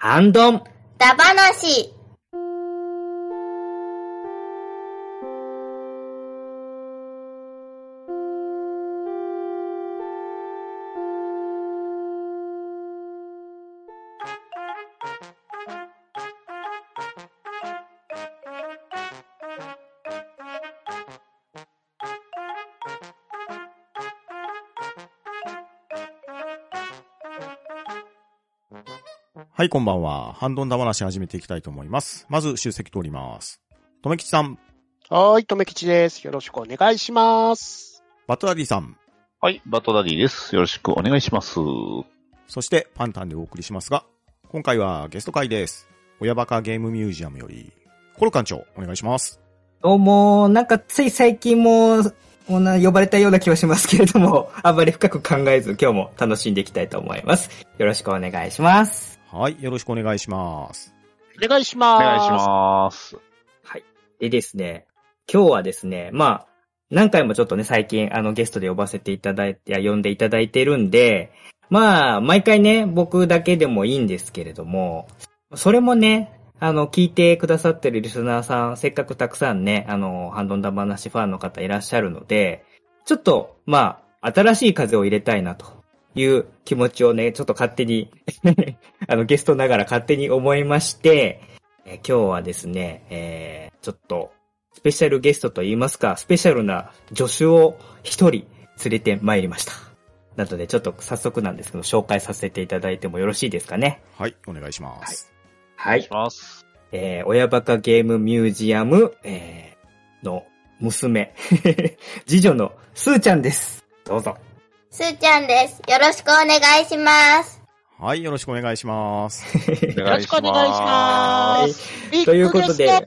ハンドン、ダバナシ。はい、こんばんは。ハンドンダ話始めていきたいと思います。まず、集積通ります。とめきちさん、はーい、とめきちです。よろしくお願いします。バトラディさん、はい、バトダディです。よろしくお願いします。そしてパンタンでお送りしますが、今回はゲスト会です。親バカゲームミュージアムより、コロ館長、お願いします。どうも、なんかつい最近も、も呼ばれたような気はしますけれども、あんまり深く考えず今日も楽しんでいきたいと思います。よろしくお願いします。はい、よろしくお願いします。お願いしおます。願いします。はい。でですね、今日はですね、まあ、何回もちょっとね、最近、あの、ゲストで呼ばせていただいて、呼んでいただいてるんで、まあ、毎回ね、僕だけでもいいんですけれども、それもね、あの、聞いてくださってるリスナーさん、せっかくたくさんね、あの、ハンドンダ話ファンの方いらっしゃるので、ちょっと、まあ、新しい風を入れたいなという気持ちをね、ちょっと勝手に、あの、ゲストながら勝手に思いまして、えー今日はですね、えー、ちょっと、スペシャルゲストと言いますか、スペシャルな助手を一人連れて参りました。なので、ちょっと早速なんですけど、紹介させていただいてもよろしいですかね？はい、お願いします。はいお願いし。ます。えー、親バカゲームミュージアム、えー、の娘、次女のスーちゃんです。どうぞ。すーちゃんです。よろしくお願いします。はい、よろしくお願いします。お よろしくお願いします。ということでト、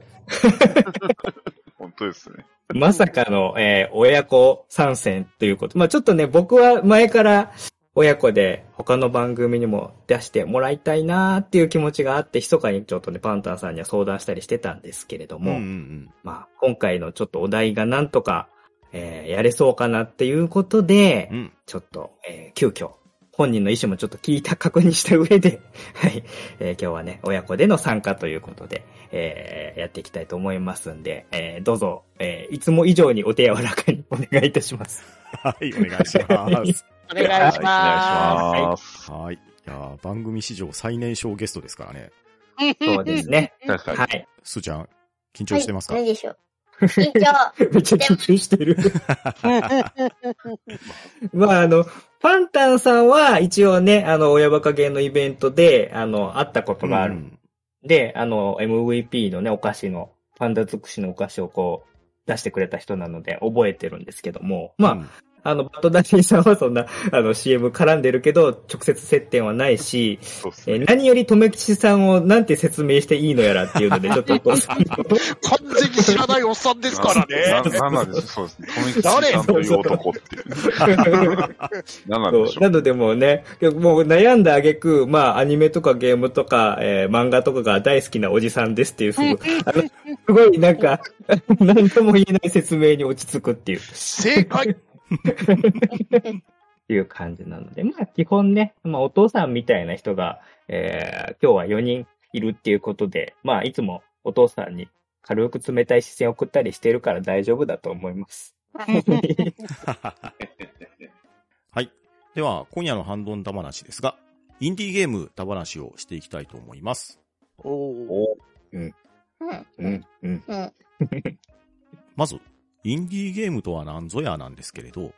本当ですね。まさかの、えー親子参戦ということ。まあちょっとね、僕は前から親子で他の番組にも出してもらいたいなーっていう気持ちがあって、密かにちょっとね、パンタンさんには相談したりしてたんですけれども、うんうんうん。まあ今回のちょっとお題がなんとか、えーやれそうかなっていうことで、うん。ちょっと、えー急遽、本人の意思もちょっと聞いた、確認した上で、はい、えー今日はね、親子での参加ということで、えーやっていきたいと思いますんで、えーどうぞ、えーいつも以上にお手柔らかにお願いいたします。はい、お願いします。お願いしおま願いします。はい。いやー番組史上最年少ゲストですからね。す。そうですね。確かに。はい。すーちゃん、緊張してますか、はい、何でしょう。緊張。めっちゃ緊張してる。まあ、あの、パンタンさんは一応ね、あの、親バカゲーのイベントで、あの、会ったことがある。うんで、あの、MVP のね、お菓子の、パンダ尽くしのお菓子をこう、出してくれた人なので覚えてるんですけども、まあ、うんあの、バトダディさんは そんな、あの、CM 絡んでるけど、直接接点はないし、そうですね。えー何より、とめきちさんをなんて説明していいのやらっていうので、ちょっと 完全に知らないおっさんですからね。な、なんなんでしょう。そうですね。富吉誰さんという男って。なんなんでしょう。なのでもうね、もう悩んだ挙句、まあ、アニメとかゲームとか、えー漫画とかが大好きなおじさんですっていう、すごい、あの、すごいなんか、何とも言えない説明に落ち着くっていう。正解。っていう感じなので、まあ基本ね、まあお父さんみたいな人が、えー、今日は4人いるっていうことで、まあいつもお父さんに軽く冷たい視線を送ったりしてるから大丈夫だと思います。はい。では、今夜のハンドンダ話ですが、インディーゲームダ話をしていきたいと思います。おーうん。うん、うん。うん。まず、インディーゲームとは何ぞやなんですけれど、ウ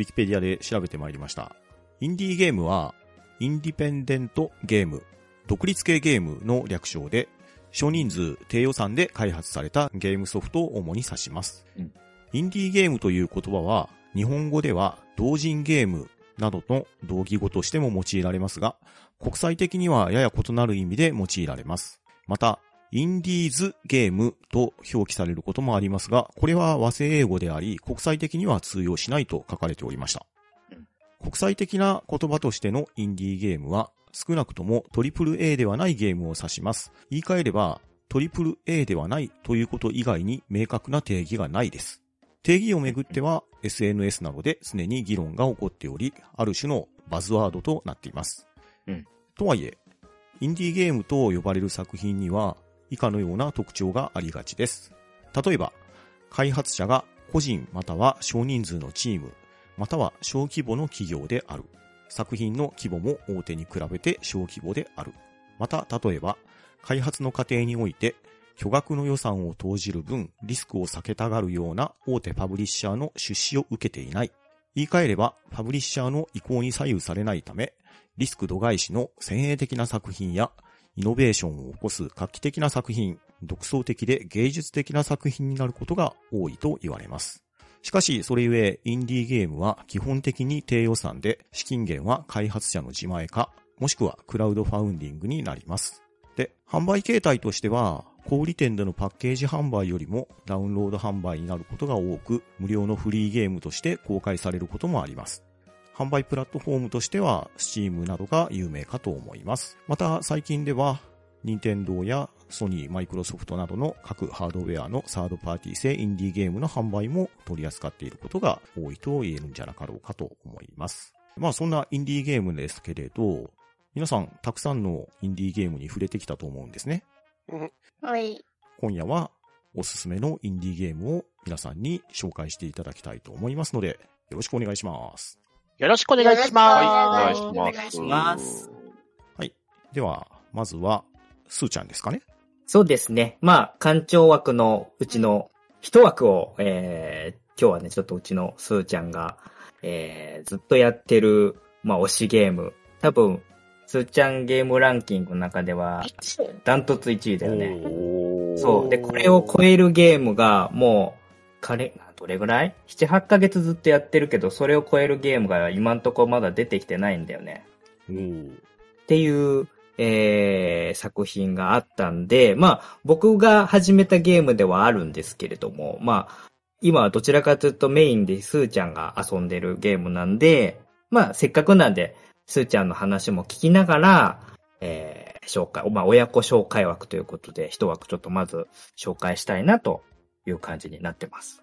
ィキペディアで調べてまいりました。インディーゲームは、インディペンデントゲーム、独立系ゲームの略称で、少人数、低予算で開発されたゲームソフトを主に指します。うんインディーゲームという言葉は、日本語では同人ゲームなどの同義語としても用いられますが、国際的にはやや異なる意味で用いられます。また、インディーズゲームと表記されることもありますが、これは和製英語であり、国際的には通用しないと書かれておりました。国際的な言葉としてのインディーゲームは、少なくともトリプル A ではないゲームを指します。言い換えれば、トリプル A ではないということ以外に明確な定義がないです。定義をめぐっては SNS などで常に議論が起こっており、ある種のバズワードとなっています。うんとはいえ、インディーゲームと呼ばれる作品には以下のような特徴がありがちです。例えば、開発者が個人または少人数のチーム、または小規模の企業である。作品の規模も大手に比べて小規模である。また、例えば、開発の過程において巨額の予算を投じる分、リスクを避けたがるような大手パブリッシャーの出資を受けていない。言い換えれば、パブリッシャーの意向に左右されないため、リスク度外視の先鋭的な作品や、イノベーションを起こす画期的な作品、独創的で芸術的な作品になることが多いと言われます。しかし、それゆえ、インディーゲームは基本的に低予算で、資金源は開発者の自前か、もしくはクラウドファウンディングになります。で、販売形態としては、小売店でのパッケージ販売よりもダウンロード販売になることが多く、無料のフリーゲームとして公開されることもあります。販売プラットフォームとしては、Steam などが有名かと思います。また、最近では、任天堂やソニー、マイクロソフトなどの各ハードウェアのサードパーティー製インディーゲームの販売も取り扱っていることが多いと言えるんじゃなかろうかと思います。まあそんなインディーゲームですけれど、皆さんたくさんのインディーゲームに触れてきたと思うんですね。はい。今夜はおすすめのインディーゲームを皆さんに紹介していただきたいと思いますので、よろしくお願いします。よろしくお願いします。しくお願いします。ます。では、まずは、スーちゃんですかね。そうですね。まあ、館長枠のうちの一枠を、えー、今日はね、ちょっとうちのスーちゃんが、えー、ずっとやってる、まあ、推しゲーム。多分、スーちゃんゲームランキングの中では、ダントツ1位だよね。そう。で、これを超えるゲームが、もう、彼、どれぐらい ?7、8ヶ月ずっとやってるけど、それを超えるゲームが今んとこまだ出てきてないんだよね。うんっていう、えー、作品があったんで、まあ、僕が始めたゲームではあるんですけれども、まあ、今はどちらかというとメインでスーちゃんが遊んでるゲームなんで、まあ、せっかくなんで、スーちゃんの話も聞きながら、えー、紹介、まあ、親子紹介枠ということで、一枠ちょっとまず紹介したいなという感じになってます。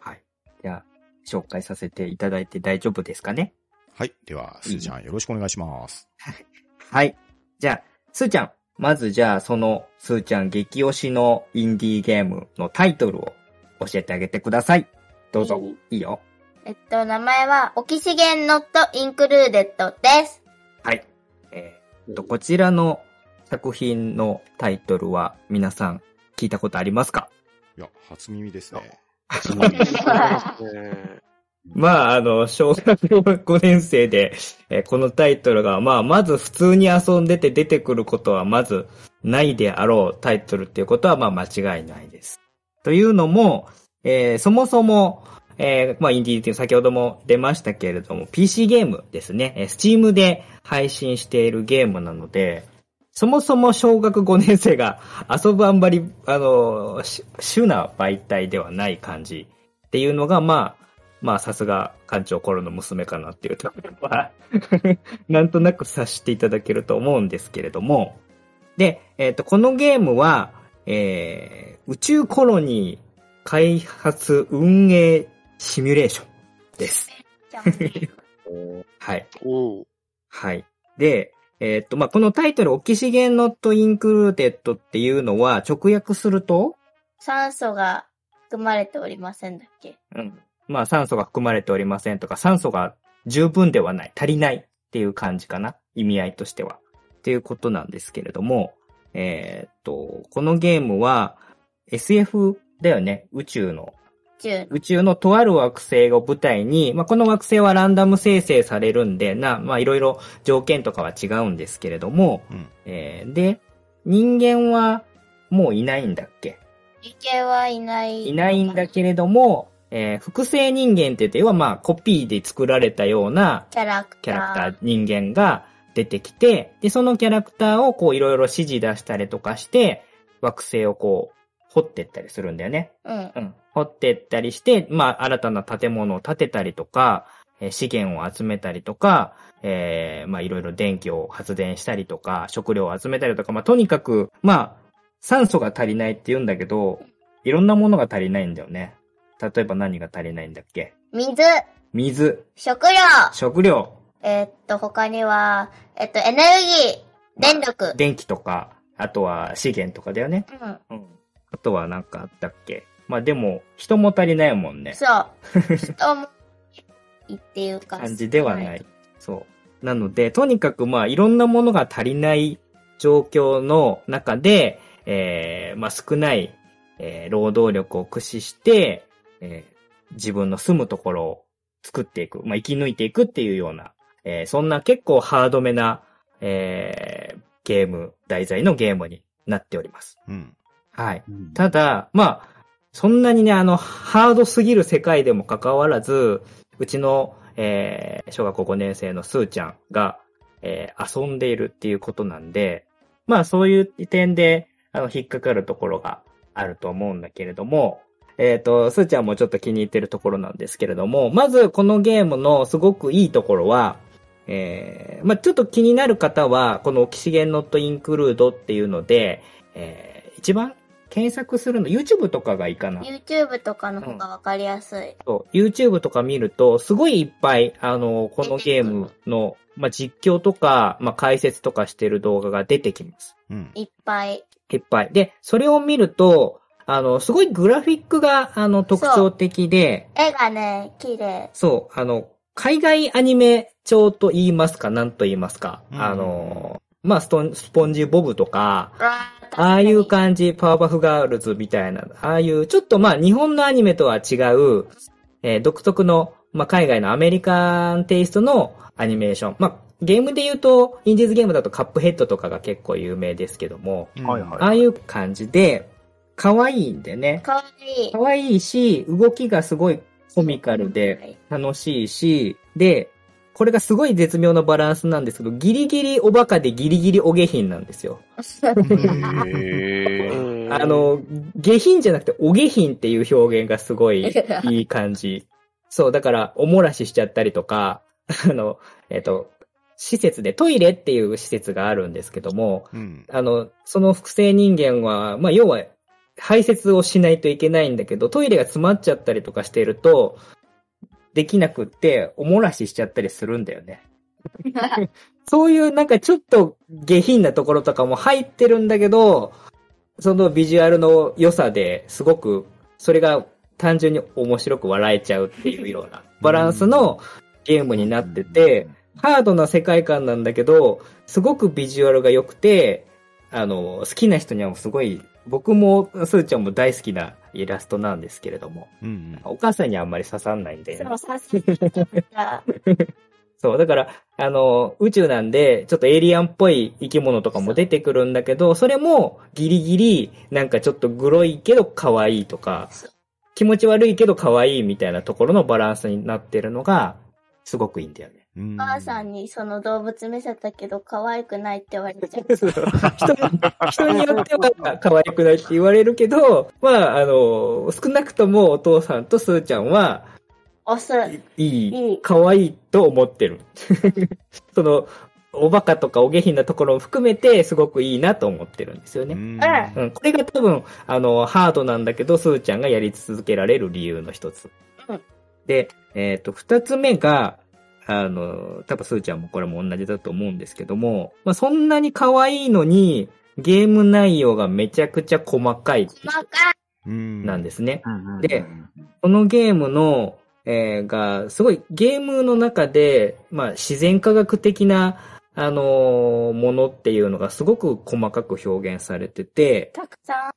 はい。じゃあ、紹介させていただいて大丈夫ですかね？はい。では、スーちゃんよろしくお願いします。はい。じゃあ、スーちゃん。まずじゃあ、その、スーちゃん激推しのインディーゲームのタイトルを教えてあげてください。どうぞ。いいよ。えっと、名前は、オキシゲンノットインクルーデッドです。はい。えーっと、こちらの作品のタイトルは皆さん聞いたことありますか？いや、初耳ですね。まあ、あの、小学5年生で、えーこのタイトルが、まあ、まず普通に遊んでて出てくることはまずないであろうタイトルっていうことは、まあ、間違いないです。というのも、えーそもそも、えーまあ、インディーっていう先ほども出ましたけれども、PC ゲームですね。えー Steam で配信しているゲームなので、そもそも小学5年生が遊ぶあんまり、あの、し主な媒体ではない感じっていうのが、まあ、まあ、さすが館長頃の娘かなっていうところは、なんとなく察していただけると思うんですけれども。で、えっ、と、このゲームは、えー、宇宙コロニー開発運営シミュレーションです。はい。はい。で、えっ、と、まあ、このタイトル、オキシゲンノットインクルーデッドっていうのは、直訳すると、酸素が含まれておりませんだっけ？うん。まあ酸素が含まれておりませんとか、酸素が十分ではない、足りないっていう感じかな？意味合いとしては。っていうことなんですけれども、えーっと、このゲームは SF だよね？宇宙の。10宇宙のとある惑星を舞台に、まあ、この惑星はランダム生成されるんで、な、まあ、いろいろ条件とかは違うんですけれども、うん。えーで、人間はもういないんだっけ？理系はいない。いないんだけれども、えー複製人間って言って、要はまあコピーで作られたようなキャラクター。キャラクター、人間が出てきて、で、そのキャラクターをこういろいろ指示出したりとかして、惑星をこう、掘ってったりするんだよね。うん。うん。掘ってったりして、まあ新たな建物を建てたりとか、えー資源を集めたりとか、えーまあいろいろ電気を発電したりとか、食料を集めたりとか、まあとにかく、まあ、酸素が足りないって言うんだけど、いろんなものが足りないんだよね。例えば何が足りないんだっけ？水、水、食料、食料、えーっと、他には、えっと、エネルギ電力。電気とか、あとは資源とかだよね。うん。うん。あとはなんかあったっけ？まあでも、人も足りないもんね。そう。人も、いいっていうか。感じではない。そう。なので、とにかくまあいろんなものが足りない状況の中で、えー、まあ少ない、えー労働力を駆使して、えー自分の住むところを作っていく、まあ生き抜いていくっていうような、えーそんな結構ハードめな、えーゲーム、題材のゲームになっております。うん。はい。ただ、まあ、そんなにね、あの、ハードすぎる世界でもかかわらず、うちの、えー小学校5年生のスーちゃんが、えー遊んでいるっていうことなんで、まあそういう点で、あの、引っかかるところがあると思うんだけれども、えっ、と、スーちゃんもちょっと気に入ってるところなんですけれども、まずこのゲームのすごくいいところは、えーまあちょっと気になる方は、このオキシゲンノットインクルードっていうので、えー一番検索するの、YouTube とかがいいかな。YouTube とかの方がわかりやすい。そう YouTube とか見ると、すごいいっぱい、あの、このゲームの、まあ、実況とか、まあ、解説とかしてる動画が出てきます。うん。いっぱい。いっぱい。で、それを見ると、あの、すごいグラフィックが、あの、特徴的で、絵がね、綺麗。そう、あの、海外アニメ調と言いますか、なんと言いますか。うんあの、まあ、ストン、スポンジボブとか、あーああいう感じ、パワーパフガールズみたいな、ああいう、ちょっとまあ日本のアニメとは違う、えー独特の、まあ海外のアメリカンテイストのアニメーション。まあゲームで言うと、インディーズゲームだとカップヘッドとかが結構有名ですけども、はいはいああいう感じで、可愛いんでねに。。かわいい。可愛いし、動きがすごいコミカルで楽しいし、で、これがすごい絶妙なバランスなんですけど、ギリギリおバカでギリギリお下品なんですよ。あ、の、下品じゃなくて、お下品っていう表現がすごい いい感じ。そう、だから、おもらししちゃったりとか、あの、えっ、と、施設でトイレっていう施設があるんですけども、うん。あの、その複製人間は、まあ、要は、排泄をしないといけないんだけど、トイレが詰まっちゃったりとかしてると、できなくって、おもらししちゃったりするんだよね。そういうなんかちょっと下品なところとかも入ってるんだけど、そのビジュアルの良さですごく、それが単純に面白く笑えちゃうっていうようなバランスのゲームになってて、ハードな世界観なんだけど、すごくビジュアルが良くて、あの、好きな人にはすごい、僕も、スーちゃんも大好きなイラストなんですけれども、うん。お母さんにはあんまり刺さんないんで、そう、さすが。そう、だから、あの、宇宙なんで、ちょっとエイリアンっぽい生き物とかも出てくるんだけど、それもギリギリ、なんかちょっとグロいけど可愛いとか気持ち悪いけど可愛いみたいなところのバランスになってるのが、すごくいいんだよね。うんお母さんにその動物見せたけど可愛くないって言われちゃう。人 に人によっては可愛くないって言われるけど、まあ、あの、少なくともお父さんとスーちゃんは、押す。いい可愛いと思ってる。その、おバカとかお下品なところを含めて、すごくいいなと思ってるんですよね。うんうんうん、これが多分、あの、ハードなんだけど、スーちゃんがやり続けられる理由の一つ。うんで、えっ、と、二つ目が、あの、多分スーちゃんもこれも同じだと思うんですけども、まあ、そんなに可愛いのに、ゲーム内容がめちゃくちゃ細かい細かい。うんなんですね。うんで、このゲームの、えーが、すごいゲームの中で、まあ、自然科学的な、あのーものっていうのがすごく細かく表現されてて、たくさん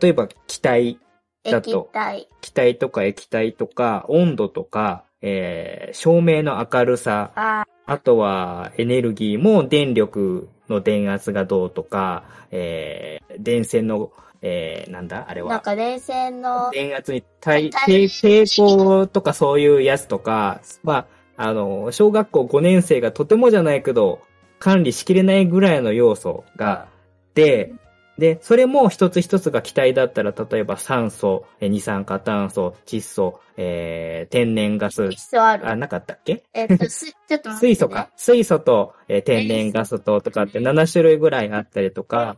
例えば気体、だ液と体。気体とか液体とか、温度とか、えー照明の明るさ、ああとはエネルギーも電力の電圧がどうとか、えー電線の、えーなんだあれー、は。なんか電線の、電圧に対、抵抵抗とかそういうやつとか、まあ、あの、小学校5年生がとてもじゃないけど、管理しきれないぐらいの要素があって、で、それも一つ一つが気体だったら、例えば酸素、え二酸化炭素、窒素、えー天然ガス、必須ある。あ、なかったっけ？えっと、す、ちょっと待って、ね。水素か。。水素と、えー天然ガスととかって7種類ぐらいあったりとか、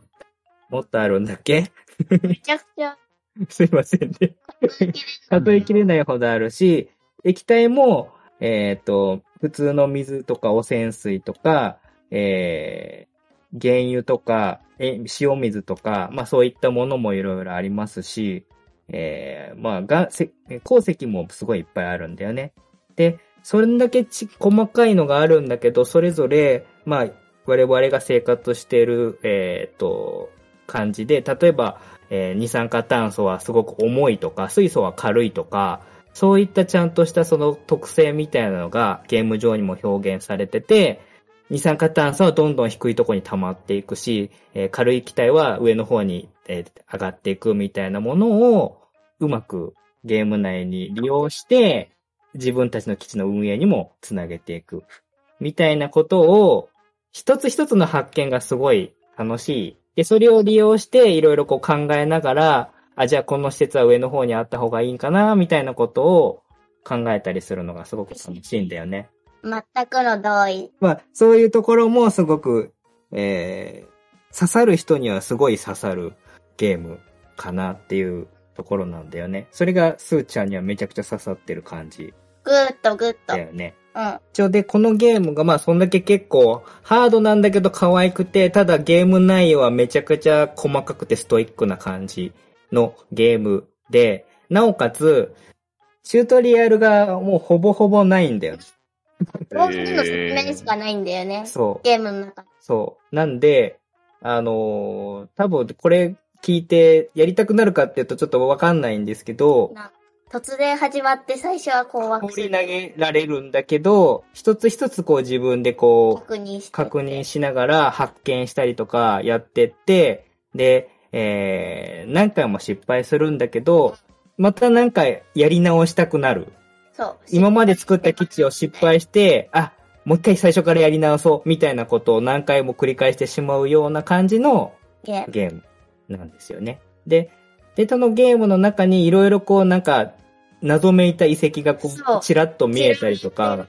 もっとあるんだっけ？めちゃくちゃ、すいませんね。数えきれないほどあるし、液体も、えっ、と、普通の水とか汚染水とか、えー原油とか、塩水とか、まあそういったものもいろいろありますし、えー、まあが、鉱石もすごいいっぱいあるんだよね。で、それだけち細かいのがあるんだけど、それぞれ、まあ、我々が生活している、えっ、と、感じで、例えば、えー二酸化炭素はすごく重いとか、水素は軽いとか、そういったちゃんとしたその特性みたいなのがゲーム上にも表現されてて、二酸化炭素はどんどん低いところに溜まっていくし、えー軽い気体は上の方に、えー上がっていくみたいなものをうまくゲーム内に利用して、自分たちの基地の運営にもつなげていく。みたいなことを、一つ一つの発見がすごい楽しい。で、それを利用していろいろこう考えながら、あ、じゃあこの施設は上の方にあった方がいいんかな、みたいなことを考えたりするのがすごく楽しいんだよね。全くの同意。まあ、そういうところもすごく、えー、刺さる人にはすごい刺さるゲームかなっていうところなんだよね。それがスーちゃんにはめちゃくちゃ刺さってる感じグッとグッと。だよね。うん。一応で、このゲームがまあそんだけ結構ハードなんだけど可愛くて、ただゲーム内容はめちゃくちゃ細かくてストイックな感じのゲームで、なおかつ、チュートリアルがもうほぼほぼないんだよ。の説明しかないんだよね。そう。ゲームの中で。そう。なんで、あのー多分これ聞いてやりたくなるかっていうとちょっとわかんないんですけど、な突然始まって最初は困惑する。放り投げられるんだけど、一つ一つこう自分でこう、確認して。確認しながら発見したりとかやってって、で、えー、何回も失敗するんだけど、また何回やり直したくなる。そう。今まで作った基地を失敗して、あ、もう一回最初からやり直そう、みたいなことを何回も繰り返してしまうような感じのゲーム。なんですよね。で、で、そのゲームの中にいろいろこうなんか、謎めいた遺跡がこそうう、ちらっと見えたりとか、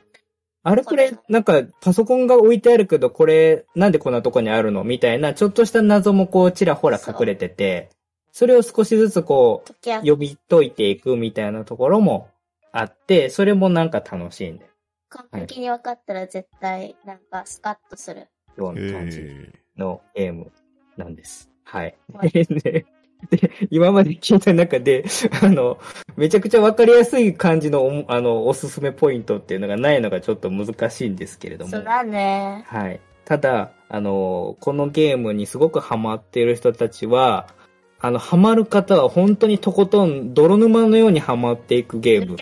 あれこれ、なんか、パソコンが置いてあるけど、これ、なんでこんなとこにあるの？みたいな、ちょっとした謎もこう、ちらほら隠れてて、それを少しずつこう、読み解いていくみたいなところもあって、それもなんか楽しいんだよ。完璧に分かったら絶対、なんかスカッとする。ような感じえのゲームなんです。はい。で今まで聞いた中で、あの、めちゃくちゃわかりやすい感じのお、あの、おすすめポイントっていうのがないのがちょっと難しいんですけれども。そうだね。はい。ただ、あの、このゲームにすごくハマっている人たちは、あの、ハマる方は本当にとことん泥沼のようにハマっていくゲーム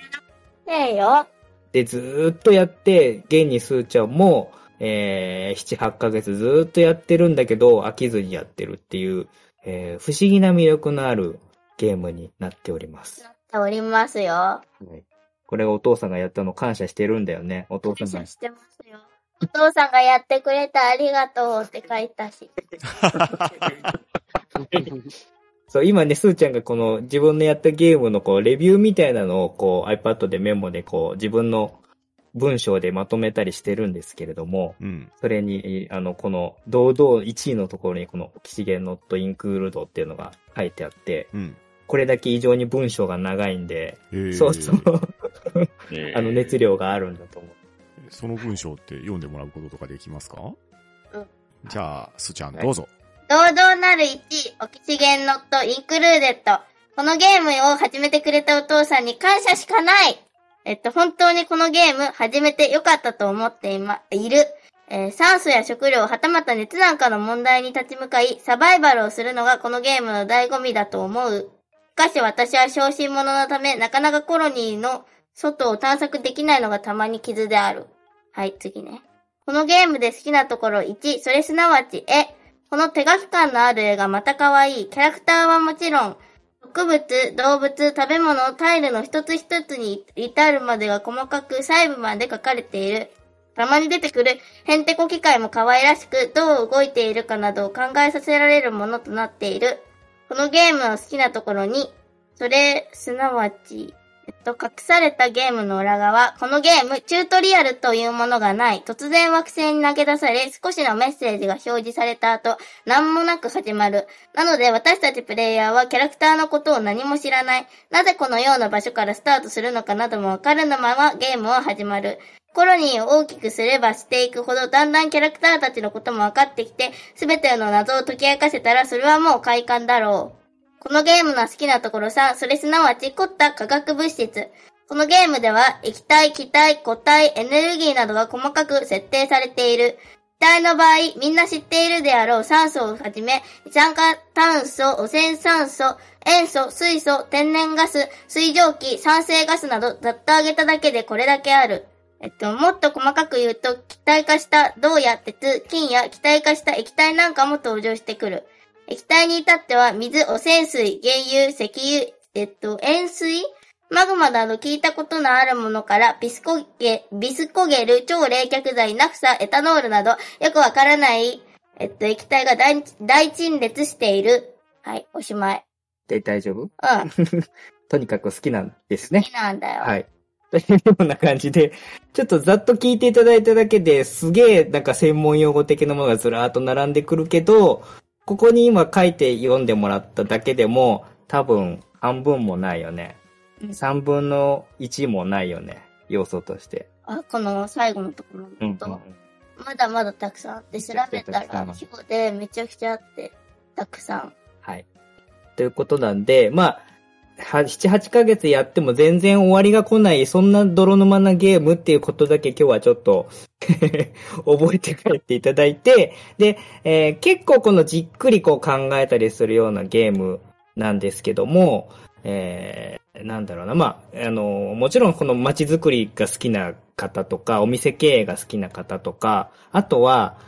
ねえよ。でずーっとやって、現にスーちゃんも、えー、7、8ヶ月ずーっとやってるんだけど、飽きずにやってるっていう、えー、不思議な魅力のあるゲームになっております。なっておりますよ。はい。これお父さんがやったの感謝してるんだよね。お父さんが感謝。してますよ。お父さんがやってくれてありがとうって書いたし。そう、今ね、スーちゃんがこの自分のやったゲームのこう、レビューみたいなのをこう、iPad でメモでこう、自分の文章でまとめたりしてるんですけれども、うん。それに、あの、この、堂々1位のところにこの、オキシゲンノットインクールドっていうのが書いてあって、うん。これだけ異常に文章が長いんで、えーそうそう、えあの、熱量があるんだと思う。その文章って読んでもらうこととかできますか？うんじゃあ、すちゃんどうぞ。堂々なる1位、オキシゲンノットインクルーデット。このゲームを始めてくれたお父さんに感謝しかないえっと、本当にこのゲーム始めてよかったと思っていま、いる。えー酸素や食料、はたまた熱なんかの問題に立ち向かい、サバイバルをするのがこのゲームの醍醐味だと思う。しかし私は小心者のため、なかなかコロニーの外を探索できないのがたまに傷である。はい、次ね。このゲームで好きなところ1、それすなわち絵。この手書き感のある絵がまた可愛い。キャラクターはもちろん、植物、動物、食べ物、タイルの一つ一つに至るまでが細かく細部まで書かれている。たまに出てくるヘンテコ機械も可愛らしく、どう動いているかなどを考えさせられるものとなっている。このゲームの好きなところに、それ、すなわち、えっと、隠されたゲームの裏側。このゲーム、チュートリアルというものがない。突然惑星に投げ出され、少しのメッセージが表示された後、何もなく始まる。なので、私たちプレイヤーはキャラクターのことを何も知らない。なぜこのような場所からスタートするのかなどもわからぬままゲームは始まる。コロニーを大きくすればしていくほど、だんだんキャラクターたちのことも分かってきて、すべての謎を解き明かせたら、それはもう快感だろう。このゲームの好きなところさ、それすなわち凝った化学物質。このゲームでは、液体、気体、固体、エネルギーなどが細かく設定されている。気体の場合、みんな知っているであろう酸素をはじめ、二酸化炭素、汚染酸素、塩素、水素、天然ガス、水蒸気、酸性ガスなど、ざっと挙げただけでこれだけある。えっと、もっと細かく言うと、気体化した銅や鉄、金や気体化した液体なんかも登場してくる。液体に至っては、水、汚染水、原油、石油、えっと、塩水マグマなど聞いたことのあるものから、ビスコゲ、ビスコゲル、超冷却剤、ナフサ、エタノールなど、よくわからない、えっと、液体が大大陳列している。はい、おしまい。で、大丈夫？うん、とにかく好きなんですね好。きなんだよ。はい。というような感じで、ちょっとざっと聞いていただいただけですげえなんか専門用語的なものがずらーっと並んでくるけど、ここに今書いて読んでもらっただけでも多分半分もないよね。うん3分の1もないよね。要素として。あ、この最後のところうんのこと、まだまだたくさんあって、調べたら、規模でめちゃくちゃあって、たくさん。はい。ということなんで、まあ、は7、8ヶ月やっても全然終わりが来ない、そんな泥沼なゲームっていうことだけ今日はちょっと 覚えて帰っていただいて、で、えー結構このじっくりこう考えたりするようなゲームなんですけども、えーなんだろうな、まあ、あの、もちろんこの街づくりが好きな方とか、お店経営が好きな方とか、あとは、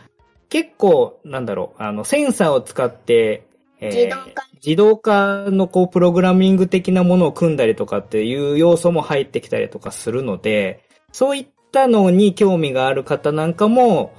結構、なんだろう、あの、センサーを使って、えー自動化のこう、プログラミング的なものを組んだりとかっていう要素も入ってきたりとかするので、そういったのに興味がある方なんかも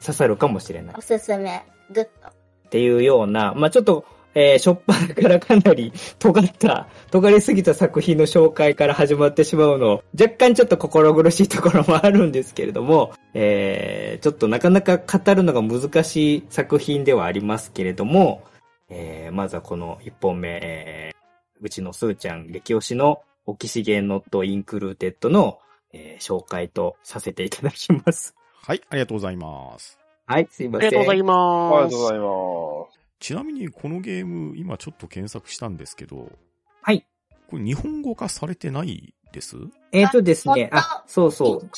刺さるかもしれないおすすめ。グッと。っていうような、まあちょっと、えー、しょっぱなからかなり 尖った、尖りすぎた作品の紹介から始まってしまうの、若干ちょっと心苦しいところもあるんですけれども、えー、ちょっとなかなか語るのが難しい作品ではありますけれども、えー、まずはこの1本目、えー、うちのすーちゃん激推しの Oxygen Not Included の、えー、紹介とさせていただきます。はい、ありがとうございます。はい、すいません。ありがとうございあります。がとうございます。ちなみにこのゲーム、今ちょっと検索したんですけど、はい。これ日本語化されてないです？えっ、とですね、ああ、そうそう。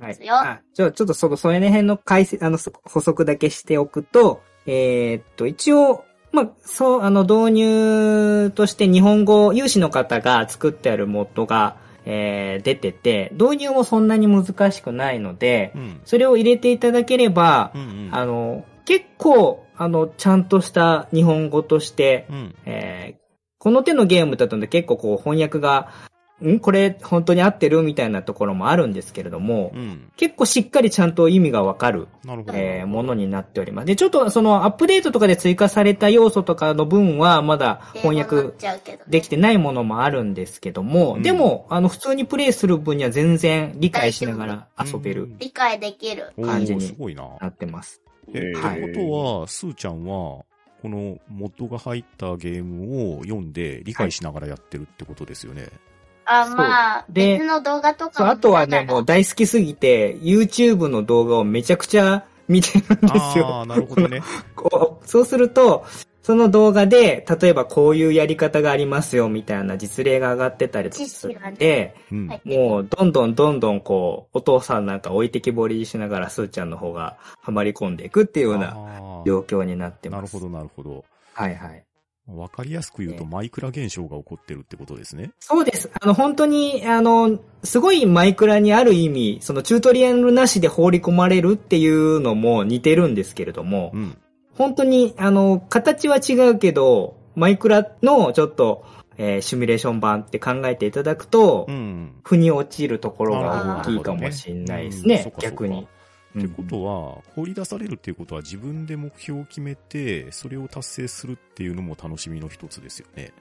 はい。あ、ちょ、ちょっとその、それ辺の解説、あの、そ補足だけしておくと、えーっと、一応、まあ、そう、あの、導入として日本語、有志の方が作ってあるモッドが、えー、出てて、導入もそんなに難しくないのでう、ん。それを入れていただければう、んうん。あの、結構、あの、ちゃんとした日本語として、うん。えーこの手のゲームだとね、結構こう翻訳が、ん？これ本当に合ってる？みたいなところもあるんですけれども、うん。結構しっかりちゃんと意味がわかる、なるほど。えーものになっております。で、ちょっとそのアップデートとかで追加された要素とかの分はまだ翻訳できてないものもあるんですけども、うんでも、あの、普通にプレイする分には全然理解しながら遊べるうん理解できる。感じにすごいな。なってます。え、はいってことは、スーちゃんは、このモッドが入ったゲームを読んで理解しながらやってるってことですよね。あ、そうまあ、で別の動画とそう、かもあとはね、もう大好きすぎて、YouTube の動画をめちゃくちゃ見てるんですよ。ああ、なるほどね。こうそうすると、その動画で、例えばこういうやり方がありますよ、みたいな実例が上がってたりとかするんで、うん。はいもう、どんどんどんどんこう、お父さんなんか置いてきぼりにしながら、すーちゃんの方がハマり込んでいくっていうような状況になってます。なるほど、なるほど。はいはい。わかりやすく言うと、ねマイクラ現象が起こってるってことですね。そうです。あの、本当に、あの、すごいマイクラにある意味、そのチュートリアルなしで放り込まれるっていうのも似てるんですけれども、うん。本当に、あの、形は違うけど、マイクラのちょっと、えーシミュレーション版って考えていただくと、うん。腑に落ちるところが大きいかもしれないですうんねそっ、かそっか逆に。ってことは、放り出されるっていうことは自分で目標を決めて、それを達成するっていうのも楽しみの一つですよね。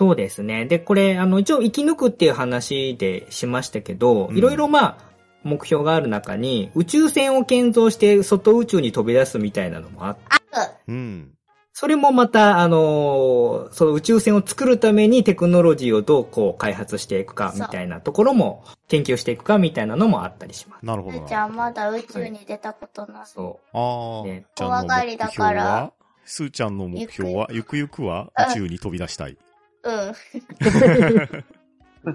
そうですね。で、これ、あの、一応生き抜くっていう話でしましたけど、うんいろいろまあ、目標がある中に、宇宙船を建造して外宇宙に飛び出すみたいなのもあって、ある。うん。それもまた、あのーその宇宙船を作るためにテクノロジーをどうこう開発していくかみたいなところも、研究していくかみたいなのもあったりします。なるほどな。すーちゃんまだ宇宙に出たことない。そああ、ね怖がりだからはスーちゃんの目標は、ゆくゆくは？宇宙に飛び出したい。う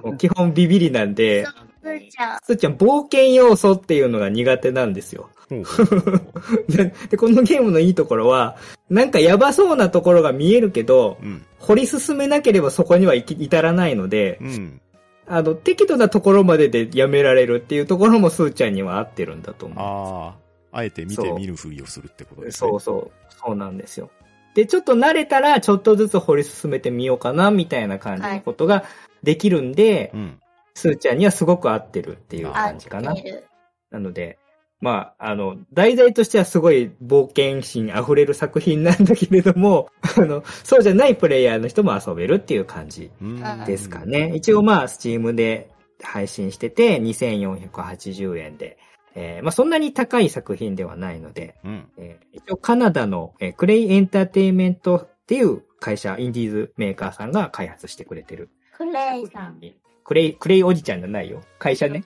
ん。基本ビビりなんで、すーちゃん。すーちゃん冒険要素っていうのが苦手なんですよ。で、でこのゲームのいいところは、なんかやばそうなところが見えるけど、うん。掘り進めなければそこには行き至らないのでう、ん。あの、適度なところまででやめられるっていうところもスーちゃんには合ってるんだと思う。ああ、あえて見て見ぬふりをするってことですね。そうそう。そうなんですよ。で、ちょっと慣れたら、ちょっとずつ掘り進めてみようかな、みたいな感じのことができるんで、うん。スーちゃんにはすごく合ってるっていう感じかなて。る。なので、まあ、あの、題材としてはすごい冒険心溢れる作品なんだけれども、あの、そうじゃないプレイヤーの人も遊べるっていう感じうんですかね。一応まあ、スチームで配信してて、2480円で、えーまあそんなに高い作品ではないので、うん。えー一応カナダの、えークレイエンターテインメントっていう会社、インディーズメーカーさんが開発してくれてる。クレイさん。クレイ、クレイおじちゃんじゃないよ。会社ね。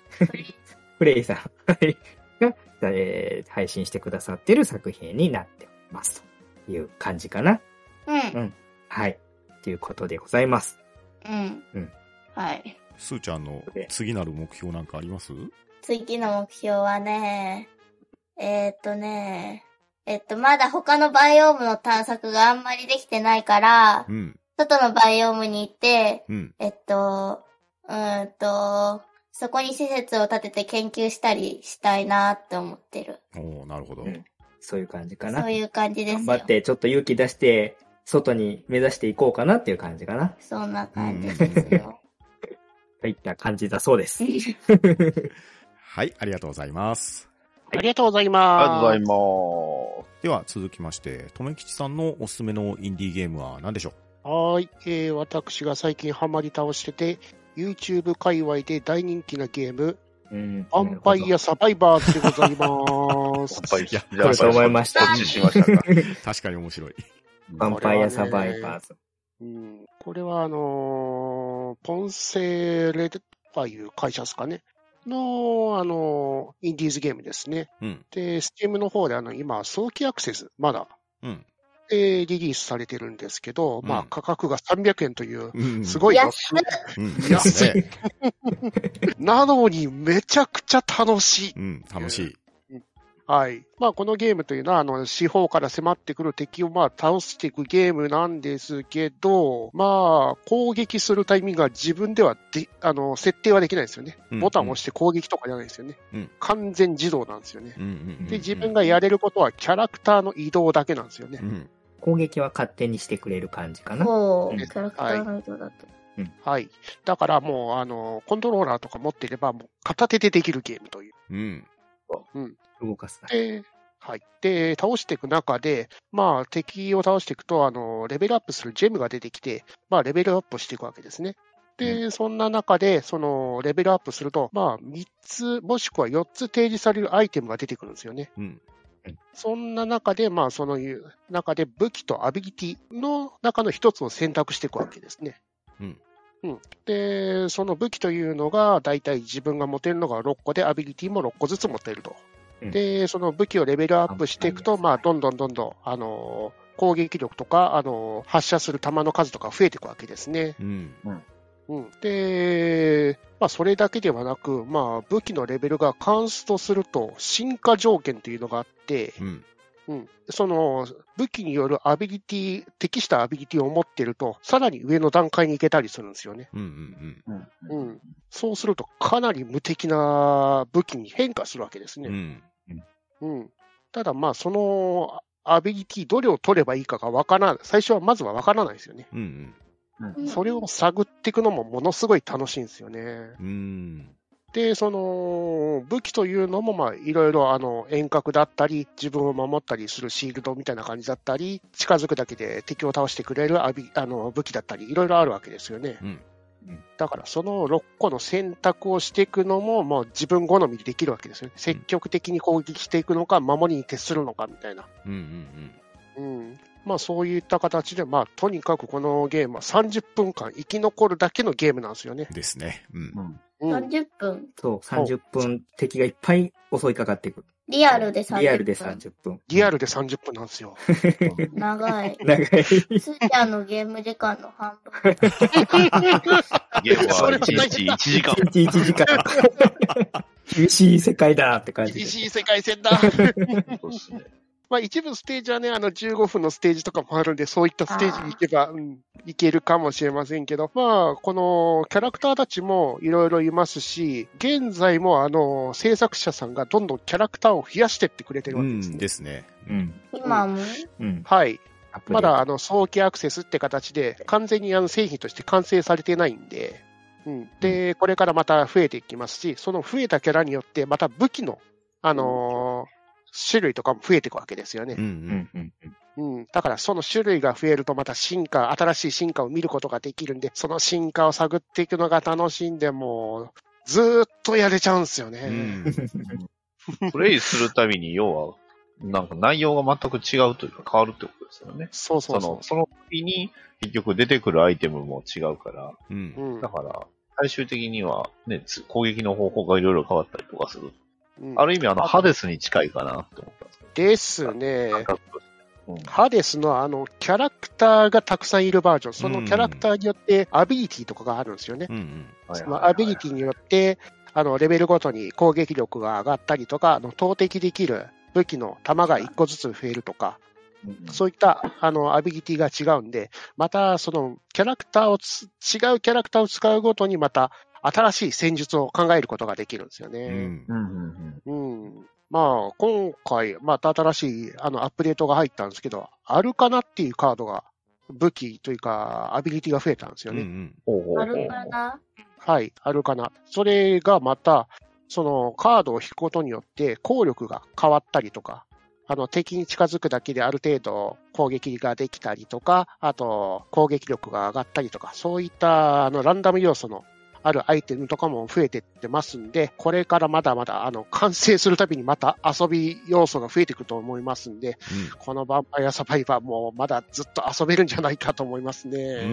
クレイ さんえー配信してくださってる作品になってます。という感じかな。うん。はい。ということでございます。うん。うんはい。スーちゃんの次なる目標なんかあります？次の目標はね、えー、っとね、えっと、まだ他のバイオームの探索があんまりできてないから、うん。外のバイオームに行って、うん。えっと、うーんと、そこに施設を建てて研究したりしたいなって思ってる。おーなるほど。うんそういう感じかな。そういう感じですよ。頑張って、ちょっと勇気出して、外に目指していこうかなっていう感じかな。そんな感じですよ。といった感じだそうです。はい、ありがとうございます。ありがとうございあります。がとうございます。では続きまして、とめきちさんのおすすめのインディーゲームは何でしょはーい、えー、私が最近ハマり倒してて、YouTube 界隈で大人気なゲーム、うんアンパイアサバイバーでございます。やっぱり、いやじゃあ来ると思いました？そっちしました 確かに面白い。ヴァンパイアサバイバーズ。うん、これはあのーポンセレとかいう会社ですかね。の、あのーインディーズゲームですね。うん。で、Steam の方であの、今、早期アクセス、まだ、うん。で、リリースされてるんですけど、まうんあ、価格が300円という、うん。すごい安っうん。ですね。なのに、めちゃくちゃ楽しい。うん。楽しい。はい。まあ、このゲームというのは、あの、四方から迫ってくる敵を、まあ、倒していくゲームなんですけど、まあ、攻撃するタイミングが自分ではで、あの、設定はできないですよね。うんボタンを押して攻撃とかじゃないですよね。うん完全自動なんですよね。で、自分がやれることはキャラクターの移動だけなんですよねう。ん。攻撃は勝手にしてくれる感じかな。キャラクターの移動だと。はい。だからもう、あの、コントローラーとか持っていれば、もう片手でできるゲームという。うん。動かすだ。で、はい。で、倒していく中で、まあ、敵を倒していくと、あの、レベルアップするジェムが出てきて、まあ、レベルアップしていくわけですね。で、そんな中で、その、レベルアップすると、まあ、3つ、もしくは4つ提示されるアイテムが出てくるんですよね。うん。そんな中で、まあ、そのいう中で武器とアビリティの中の一つを選択していくわけですね。うん。うん。で、その武器というのが、だいたい自分が持てるのが6個で、アビリティも6個ずつ持っていると。うんで、その武器をレベルアップしていくと、まあ、どんどんどんどん、あのー攻撃力とか、あのー発射する弾の数とか増えていくわけですね。うん。うん。で、まあ、それだけではなく、まあ、武器のレベルがカンストすると、進化条件というのがあって、うん。うん。その、武器によるアビリティ、適したアビリティを持っていると、さらに上の段階に行けたりするんですよね。うん。うん。うん。そうすると、かなり無敵な武器に変化するわけですね。うん。うん。ただ、まあ、その、アビリティ、どれを取ればいいかがわからない。最初はまずはわからないですよね。うん。うんそれを探っていくのもものすごい楽しいんですよね。うん。で、その、武器というのも、まあ、いろいろ、あの、遠隔だったり、自分を守ったりするシールドみたいな感じだったり、近づくだけで敵を倒してくれるアビあの武器だったり、いろいろあるわけですよね。うん。だから、その6個の選択をしていくのも、もう自分好みでできるわけですよね。積極的に攻撃していくのか、守りに徹するのか、みたいな。うん。うん。うん。まあそういった形で、まあとにかくこのゲームは30分間生き残るだけのゲームなんですよね。ですね。うん。うん。30分。そう、30分敵がいっぱい襲いかかってくる。リアルで30分。リアルで30分。リアルで30分なんですよ。長い。長い。スーちゃんのゲーム時間の半分。ゲームはそれも1日1時間。1日1時間。厳しい世界だって感じで。厳しい世界線だ。そうですね。まあ一部ステージはね、あの15分のステージとかもあるんで、そういったステージに行けば、うん、行けるかもしれませんけど、まあ、このキャラクターたちもいろいろいますし、現在もあの、制作者さんがどんどんキャラクターを増やしてってくれてるうわけですん、ね。ですね。うん。今も？うん。はい。まだあの、早期アクセスって形で、完全にあの製品として完成されてないんで、うん。で、これからまた増えていきますし、その増えたキャラによって、また武器の、あのー種類とかも増えていくわけですよねうん、う。うんんうんうん。うん。だからその種類が増えるとまた進化、新しい進化を見ることができるんで、その進化を探っていくのが楽しんで、もう、ずーっとやれちゃうんですよね。うん。プレイするたびに、要は、なんか内容が全く違うというか変わるってことですよね。そうそそうそうの、。その時に結局出てくるアイテムも違うから、うん。うんだから、最終的にはね、つ攻撃の方法がいろいろ変わったりとかする。うんある意味あの、ハデスに近いかなって思ったんですけですど。ね。ハデスのあの、キャラクターがたくさんいるバージョン、そのキャラクターによってアビリティとかがあるんですよね。アビリティによって、あの、レベルごとに攻撃力が上がったりとか、あの、投擲できる武器の弾が1個ずつ増えるとか、そういった、あの、アビリティが違うんで、また、その、キャラクターをつ、違うキャラクターを使うごとに、また、新しい戦術を考えることができるんですようね。ん。うんうんうん。うん。まあ、今回、また新しい、あの、アップデートが入ったんですけど、アルカナっていうカードが、武器というか、アビリティが増えたんですよね。うんうん。ほうほうほうあるかな？はい、あるかな。それがまた、そのカードを引くことによって効力が変わったりとか、あの敵に近づくだけである程度攻撃ができたりとか、あと攻撃力が上がったりとか、そういったあのランダム要素のあるアイテムとかも増えてってますんで、これからまだまだあの完成するたびにまた遊び要素が増えていくと思いますんで、このヴァンパイアサバイバーもまだずっと遊べるんじゃないかと思いますね。うん。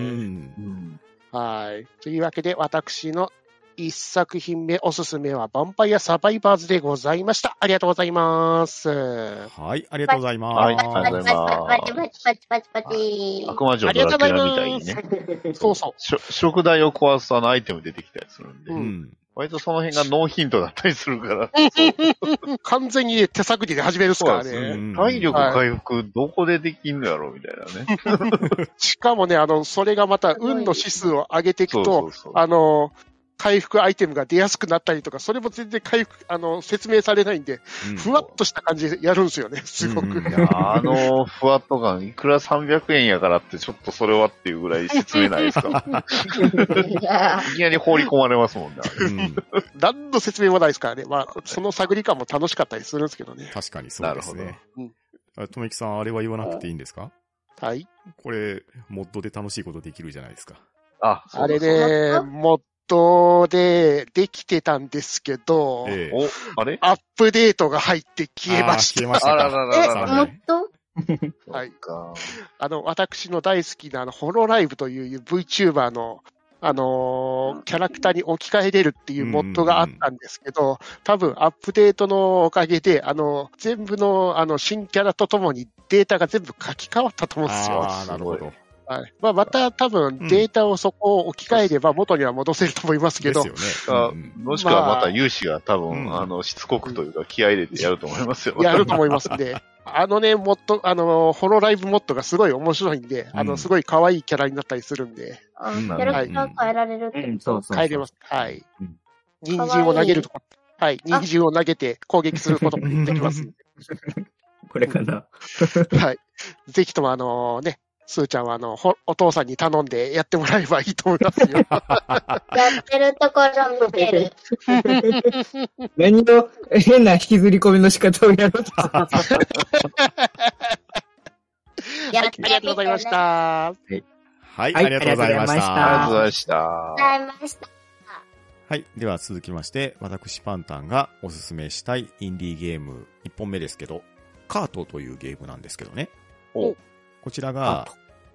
うんはい。というわけで、私の一作品目おすすめはヴァンパイアサバイバーズでございました。ありがとうございます。はい、ありがとうございます。はい、ありがとうございます。パチパチパチパチパチ。悪魔城ドラキュラみたいにね。そうそう。食材を壊すあのアイテム出てきたりするんで。うん。割とその辺がノーヒントだったりするから。完全に、手探りで始めるっすからね。体力回復、どこでできんのやろみたいなね。しかもね、あの、それがまた、運の指数を上げていくと、あの、回復アイテムが出やすくなったりとか、それも全然回復、あの、説明されないんで、うんふわっとした感じでやるんですよね、すごく。うんいやあの、ふわっと感、いくら300円やからって、ちょっとそれはっていうぐらい説明ないですか。いやいきなり放り込まれますもんね。うん何の説明もないですからね。まあ、その探り感も楽しかったりするんですけどね。確かにそうですなるね。ほどあとめきさん、あれは言わなくていいんですか？はい。これ、モッドで楽しいことできるじゃないですか。あ、あれそうだね、モッドでできてたんですけど、ええお、あれ？アップデートが入って消えましあー消えましたあらららららもっとた。はい。かあの、私の大好きなあの、ホロライブという VTuber の、あのーキャラクターに置き換えれるっていうモッドがあったんですけど、多分アップデートのおかげで、あの、全部の、あの、新キャラとともにデータが全部書き換わったと思うんですよ。ああ、なるほど。はい。まあ、また多分データをそこを置き換えれば元には戻せると思いますけど、ですよね。あもしくはまた有志が多分、うんあの、しつこくというか気合い入れてやると思いますよ。やると思いますんで、あのね、モッド、あの、ホロライブモッドがすごい面白いんで、あの、うんすごい可愛いキャラになったりするんで、あうんキャラクター変えられるってうん、そうそうそう。変えれます。はいうん。人参を投げるとこ、はい。人参を投げて攻撃することもできます。これかな。はい。ぜひともあのね、スーちゃんはあの、ほお父さんに頼んでやってもらえばいいと思いますよ。やってるところ見てる。何の変な引きずり込みの仕方をやろうと。やはい、ありがとうございました。はい、はいありがとうございましありがとうございましたた。ありがとうございました。はい。では続きまして、私パンタンがおすすめしたいインディーゲーム1本目ですけど、カートというゲームなんですけどね。ほう。こちらが、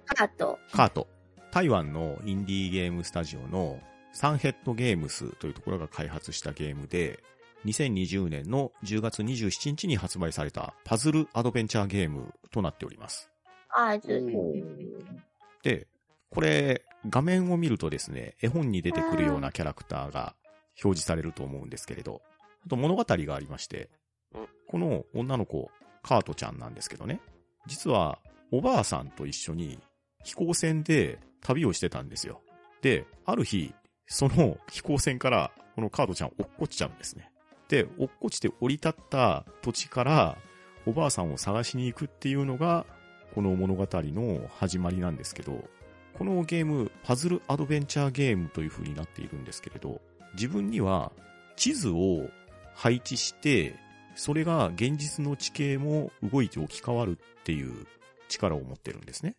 カート。カート。台湾のインディーゲームスタジオのサンヘッドゲームスというところが開発したゲームで、2020年の10月27日に発売されたパズルアドベンチャーゲームとなっております。あ。で、これ、画面を見るとですね、絵本に出てくるようなキャラクターが表示されると思うんですけれど、あと物語がありましてうん、この女の子、カートちゃんなんですけどね、実はおばあさんと一緒に飛行船で旅をしてたんですよ。で、ある日、その飛行船からこのカートちゃん落っこちちゃうんですね。で、落っこちて降り立った土地からおばあさんを探しに行くっていうのが、この物語の始まりなんですけど、このゲーム、パズルアドベンチャーゲームという風になっているんですけれど、自分には地図を配置して、それが現実の地形も動いて置き換わるっていう力を持ってるんですね。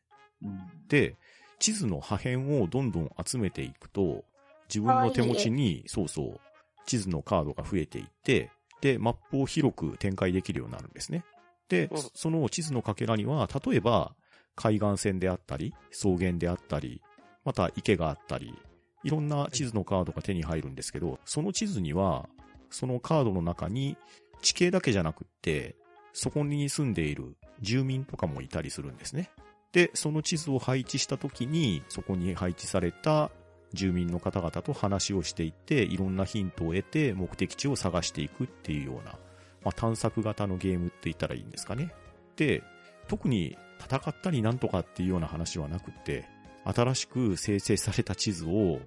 で、地図の破片をどんどん集めていくと、自分の手持ちに、そうそう、地図のカードが増えていって、で、マップを広く展開できるようになるんですね。でうん、その地図のかけらには、例えば、海岸線であったり、草原であったり、また池があったり、いろんな地図のカードが手に入るんですけど、その地図には、そのカードの中に地形だけじゃなくって、そこに住んでいる住民とかもいたりするんですね。で、その地図を配置した時に、そこに配置された住民の方々と話をしていって、いろんなヒントを得て目的地を探していくっていうような、まあ、探索型のゲームって言ったらいいんですかね。で、特に戦ったりなんとかっていうような話はなくって、新しく生成された地図を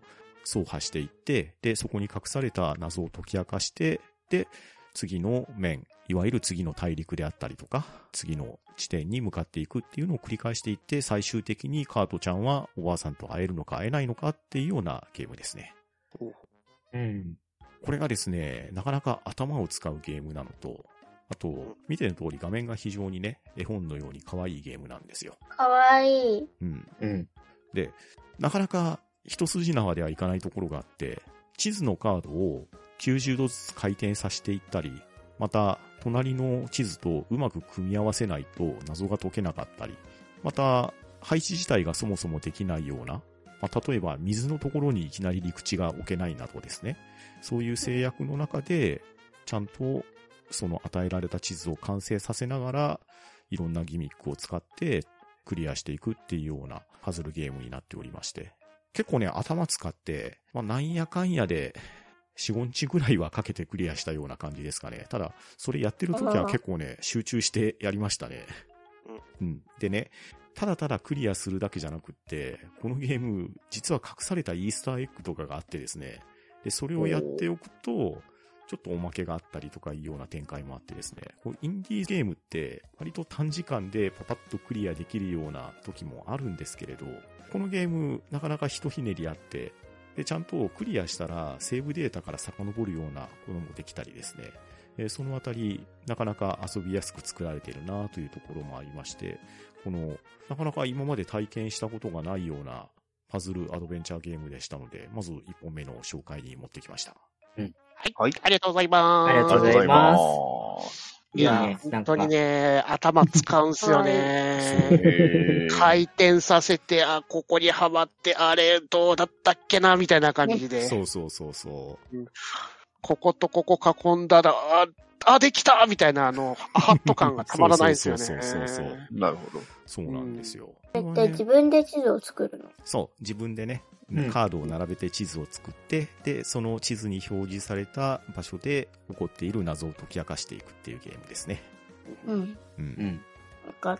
走破していって、で、そこに隠された謎を解き明かして、で、次の面、いわゆる次の大陸であったりとか、次の地点に向かっていくっていうのを繰り返していって、最終的にカートちゃんはおばあさんと会えるのか会えないのかっていうようなゲームですね。うん。これがですね、なかなか頭を使うゲームなのと、あと、見ての通り画面が非常にね、絵本のように可愛いゲームなんですよ。かわいい。うん。うん。で、なかなか一筋縄ではいかないところがあって、地図のカードを90度ずつ回転させていったり、また、隣の地図とうまく組み合わせないと謎が解けなかったり、また、配置自体がそもそもできないような、まあ、例えば水のところにいきなり陸地が置けないなどですね。そういう制約の中で、ちゃんとその与えられた地図を完成させながら、いろんなギミックを使ってクリアしていくっていうようなパズルゲームになっておりまして。結構ね、頭使って、まあ、なんやかんやで、4、5日ぐらいはかけてクリアしたような感じですかね。ただ、それやってる時は結構ね、集中してやりましたね。うん。でね、ただただクリアするだけじゃなくって、このゲーム、実は隠されたイースターエッグとかがあってですね、で、それをやっておくと、ちょっとおまけがあったりとかいうような展開もあってですね、こうインディーゲームって割と短時間でパパッとクリアできるような時もあるんですけれど、このゲームなかなか一ひねりあって、で、ちゃんとクリアしたらセーブデータから遡るようなものもできたりですね、えーそのあたり、なかなか遊びやすく作られているなというところもありまして、この、なかなか今まで体験したことがないようなパズルアドベンチャーゲームでしたので、まず1本目の紹介に持ってきました。はい。ありがとうございます。ありがとうございますいや本当にね、頭使うんすよね。回転させて、あ、ここにはまって、あれ、どうだったっけな、みたいな感じで。そうそうそうそう。こことここ囲んだら、あ、あできたみたいな、あの、アハット感がたまらないですよね。そうそうそうなるほど。そうなんですよ。絶対自分で地図を作るの？そう、自分でね、うんカードを並べて地図を作って、で、その地図に表示された場所で起こっている謎を解き明かしていくっていうゲームですね。うん。う。うんん。わかっ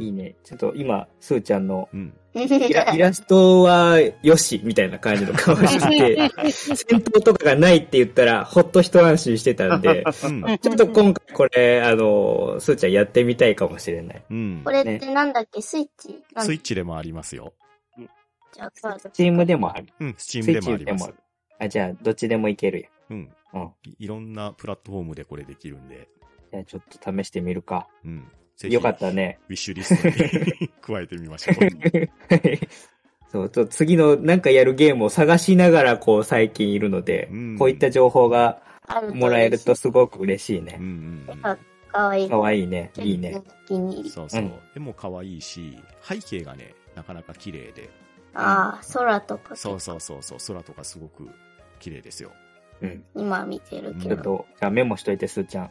いいね。ちょっと今、スーちゃんのうん。た。イライラストはよし、みたいな感じの顔してて、戦闘とかがないって言ったら、ほっと一安心してたんで、うん。ちょっと今回これ、あの、スーちゃんやってみたいかもしれない。うんこ。れってなんだっけ？スイッチ？スイッチでもありますよ。じゃあスチームでもある。うん、スチースイッムでもありますチでもある。。あ、じゃあ、どっちでもいけるうん。うん。いいろんなプラットフォームでこれできるんで、じゃあ、ちょっと試してみるか。うん。ぜひよかったね。ウィッシュリストに 加えてみましょう。そう、と次のなんかやるゲームを探しながら、こう、最近いるので、うんこういった情報がもらえるとすごく嬉しいねうん。うんうん。あかわいい。かわいいね。いいね。。お気に入り。そうそう。うん絵も可愛いし、背景がね、なかなか綺麗で。ああ、空とか。そうそうそうそう、空とかすごく綺麗ですよ。うん。今見てるけど。ちょっと、じゃあメモしといて、すーちゃん。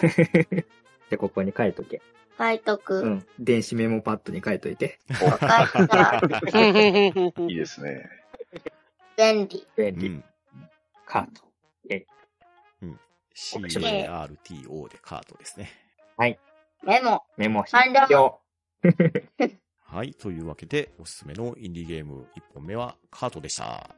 で、ここに書いとけ。書いとうく。ん。電子メモパッドに書いといて。わかった。いいですね。便利。便利。うん。カート。CARTO でカートですね。メモ。メモし完了よ はい。というわけで、おすすめのインディーゲーム1本目はカートでした。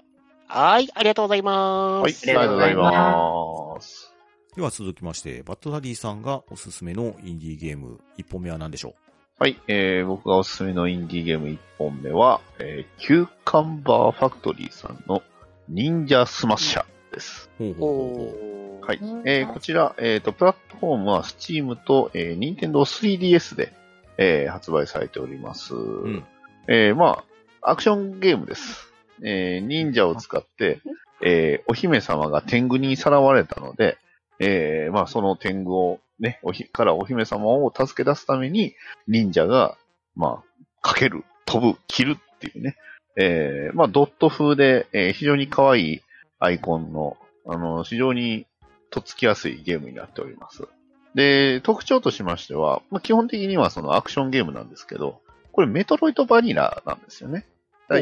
はい、ありがとうございまはい、あす。りがとうございます。では続きまして、バッドダディさんがおすすめのインディーゲーム1本目は何でしょはい、えー、僕がおすすめのインディーゲーム1本目は、えー、キューカンバーファクトリーさんの忍者スマッシャーです。うほうほうほうはいえー、こちら、えっ、と、プラットフォームは Steam と、えー、Nintendo 3DS で、えー、発売されております。うん。えー、まあ、アクションゲームです。えー、忍者を使って、えー、お姫様が天狗にさらわれたので、えー、まあ、その天狗をね、おひ、からお姫様を助け出すために、忍者が、まあ、かける、飛ぶ、切るっていうね、えー、まあ、ドット風で、えー非常に可愛いアイコンの、あの、非常にとっつきやすいゲームになっております。で、特徴としましては、まあ、基本的にはそのアクションゲームなんですけど、これメトロイドバニラなんですよね。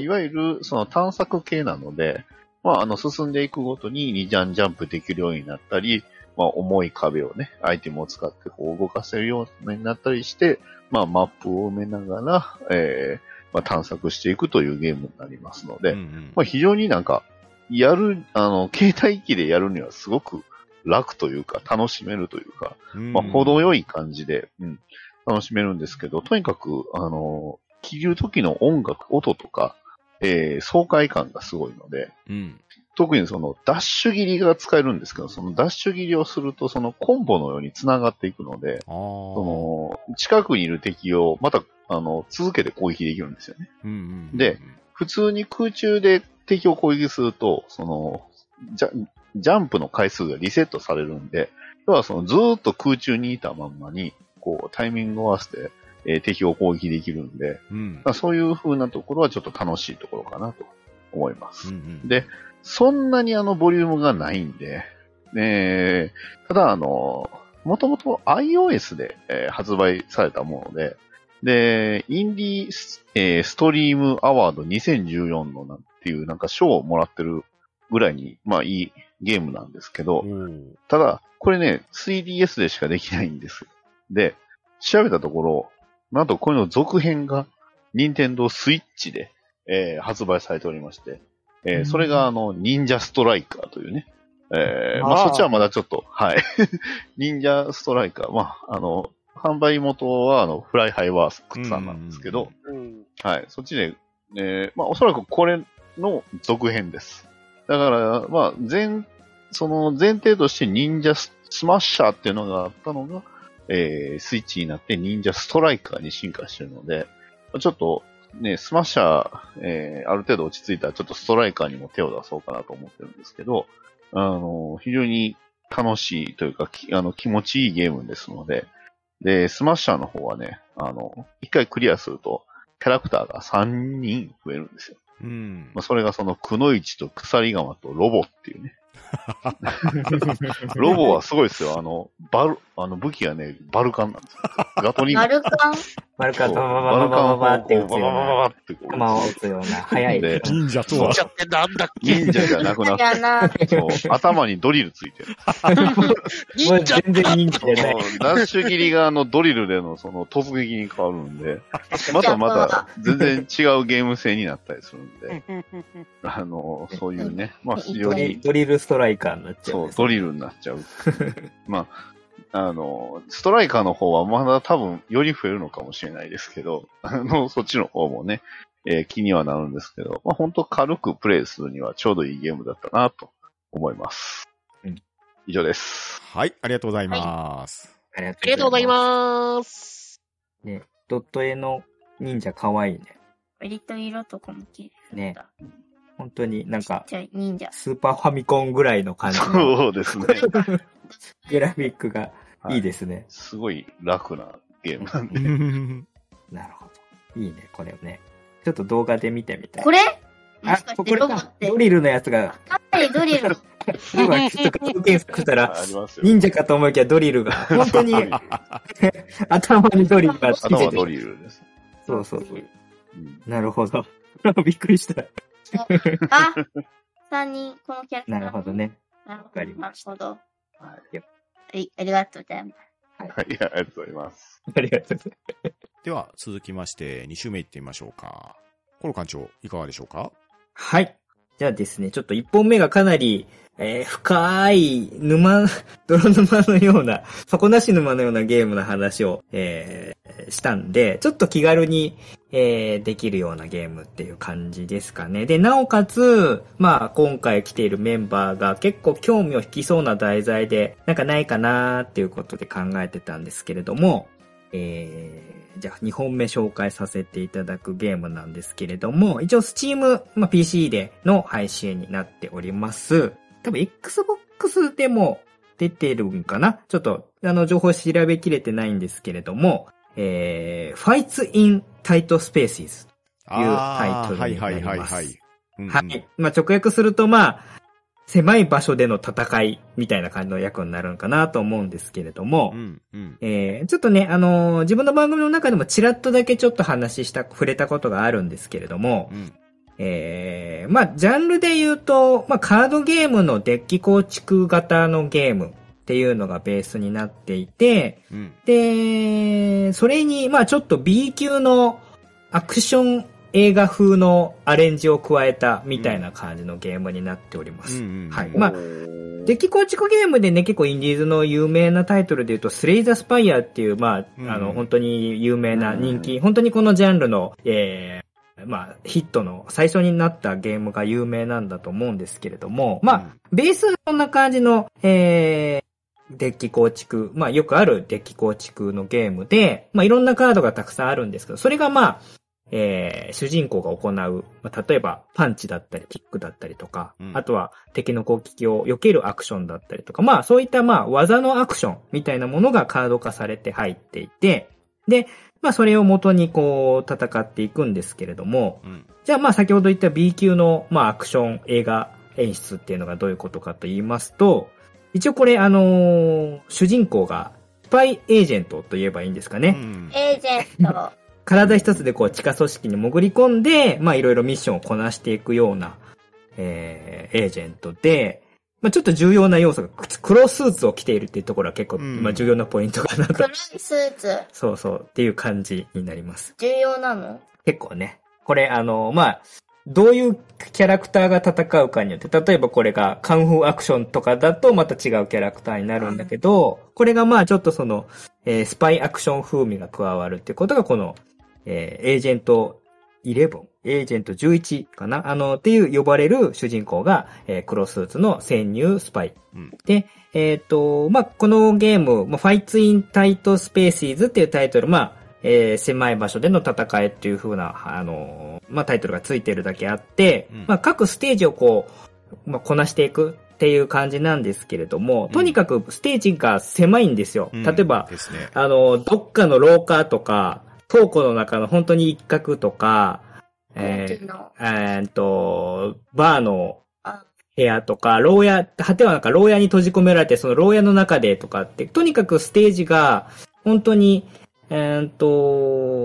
いわゆるその探索系なので、まあ、あの、進んでいくごとに2ジャンジャンプできるようになったり、まあ、重い壁をね、アイテムを使ってこう動かせるようになったりして、まあ、マップを埋めながら、えーまあ、探索していくというゲームになりますので、うんうんまあ、非常になんか、やる、あの、携帯機でやるにはすごく楽というか、楽しめるというか、うんまあ、程よい感じで、うん、楽しめるんですけど、とにかく、あの、切る時の音楽、音とか、えー爽快感がすごいので、うん。特にそのダッシュ切りが使えるんですけど、そのダッシュ切りをすると、そのコンボのように繋がっていくので。その、近くにいる敵をまた、あの、続けて攻撃できるんですよね。うんうんうん、で普通に空中で敵を攻撃すると、その、ジャジャンプの回数がリセットされるんで、要はそのずーっと空中にいたまんまに、こう、タイミングを合わせて、えー敵を攻撃できるんで、うん。まあ、そういう風なところはちょっと楽しいところかなと思います。うんうんで、そんなにあのボリュームがないんで、え。ーただあの、もともと iOS で、えー発売されたもので、で、インディース、えーストリームアワード2014のなんていうなんか賞をもらってるぐらいに、まあいいゲームなんですけど、おーただ、これね、3DS でしかできないんです。で、調べたところ、なんとこれの続編が、任天堂スイッチで、えー発売されておりまして、えーうんそれがあの、忍者ストライカーというね、えーまあそっちはまだちょっと、はい。忍者ストライカー、まあ、あの、販売元はあの、フライハイワークスさんなんですけど、うん。はい。そっちで、えーまあ、おそらくこれの続編です。だから、まあ、前、その前提として忍者ススマッシャーっていうのがあったのが、えースイッチになって忍者ストライカーに進化してるので、ちょっと、ね、スマッシャー、えーある程度落ち着いたらちょっとストライカーにも手を出そうかなと思ってるんですけど、あの、非常に楽しいというか、きあの、気持ちいいゲームですので、で、スマッシャーの方はね、あの、一回クリアすると、キャラクターが3人増えるんですよ。うんまあ、それがその、くのいちと鎖鎌とロボっていうね。ロボはすごいですよ。あの、バル、あの、武器がね、バルカンなんですよ。ガトリンバルカン？マルカそうバババババババって打つようババババってこう弾を打つような、速い。で 忍者とは忍。者ってなんだっけ忍者じゃなくなって、やな。そう頭にドリルついてる。忍者全然人気じゃない。そうダッシュ切りがあのドリルでのその突撃に変わるんで、またまた全然違うゲーム性になったりするんで、あの、そういうね、まあ非常にドリルストライカーになっちゃそうう、んです。ドリルになっちゃう。まあ、あの、ストライカーの方はまだ多分より増えるのかもしれないですけど、あの、そっちの方もね、えー気にはなるんですけど、まあ本当軽くプレイするにはちょうどいいゲームだったなと思います。うん以上です。はい、ありがとうございます。ありがありがとうございます。す。ね、ドット絵の忍者かわいいね。割と色とかも綺麗ね。本当になんか、じゃあ、忍者。スーパーファミコンぐらいの感じのそうですね。グラフィックがはいいいですね。すごい楽なゲームなんうで。ん なるほど。いいね、これね。ちょっと動画で見てみたい。これ？もあこれか。て？ドリルのやつが、かなりドリル。今ちょっと画像検索したら。忍者かと思いきやドリルが、本当に 頭にドリルがついてて。頭はドリルです。そうそうそう。うんなるほど。びっくりした。あ、三人、このキャラクター。なるほど。ね。なるほど。かりまなるほど。ありがとうございます。はい、ありがとうございます。ありがとうございます。では、続きまして、2週目行ってみましょうか。コロ館長、いかがでしょうか？はい。じゃあですね、ちょっと一本目がかなり、えー深い沼、泥沼のような、底なし沼のようなゲームの話を、えーしたんで、ちょっと気軽に、えーできるようなゲームっていう感じですかね。で、なおかつ、まあ、今回来ているメンバーが結構興味を引きそうな題材で、なんかないかなーっていうことで考えてたんですけれども、えー、じゃあ2本目紹介させていただくゲームなんですけれども、一応 Steam、まあ、PC での配信になっております。多分 Xbox でも出てるんかな？ちょっと、あの、情報調べきれてないんですけれども、えー、Fights in Tight Spaces。あータイトルになりますはいはいはいはい。うんうんはい。まあ、直訳すると、まあ、狭い場所での戦いみたいな感じの役になるんかなと思うんですけれども、うん、うん。えーちょっとね、あのー自分の番組の中でもちらっとだけちょっと話した、触れたことがあるんですけれども、うん。えーまあ、ジャンルで言うと、まあ、カードゲームのデッキ構築型のゲームっていうのがベースになっていて、うん。で、それに、まあ、ちょっと B 級のアクション映画風のアレンジを加えたみたいな感じのゲームになっております。うんうんはい。うんまあ、デッキ構築ゲームでね、結構インディーズの有名なタイトルで言うと、スレイザースパイアっていう、まあ、うんあの、本当に有名な人気、本当にこのジャンルの、えー、まあ、ヒットの最初になったゲームが有名なんだと思うんですけれども、まあ、ベースはこんな感じの、えー、デッキ構築、まあよくあるデッキ構築のゲームで、まあいろんなカードがたくさんあるんですけど、それがまあ、えー、主人公が行う、まあ、例えばパンチだったり、キックだったりとか、うんあとは敵の攻撃を避けるアクションだったりとか、まあそういったまあ技のアクションみたいなものがカード化されて入っていて、で、まあそれを元にこう戦っていくんですけれども、うん。じゃあまあ先ほど言った B 級のまあアクション映画演出っていうのがどういうことかと言いますと、一応これあのー主人公がスパイエージェントと言えばいいんですかね。うんエージェント。体一つでこう地下組織に潜り込んで、まあいろいろミッションをこなしていくような、えー、エージェントで、まあちょっと重要な要素が黒スーツを着ているっていうところは結構、うんまあ重要なポイントかなと黒。いスーツ。そうそうっていう感じになります。重要なの？結構ね。これ、あの、まあ、どういうキャラクターが戦うかによって、例えばこれがカンフーアクションとかだとまた違うキャラクターになるんだけど、これがまあちょっとその、えースパイアクション風味が加わるっていうことがこの、えーエージェント11、エージェント11かな？あの、っていう呼ばれる主人公が、えー黒スーツの潜入スパイ。うん。で、えっ、と、まあ、このゲーム、まあ、Fights in Tight Spaces っていうタイトル、まあ、えー狭い場所での戦いっていう風な、あのーまあ、タイトルがついてるだけあって、うん。まあ、各ステージをこう、まあ、こなしていくっていう感じなんですけれども、とにかくステージが狭いんですよ。うん。例えば、ですね。あの、どっかの廊下とか、倉庫の中の本当に一角とか、えーえーっと、バーのあ。部屋とか、牢屋、果てはなんか牢屋に閉じ込められて、その牢屋の中でとかって、とにかくステージが、本当に、えーっと、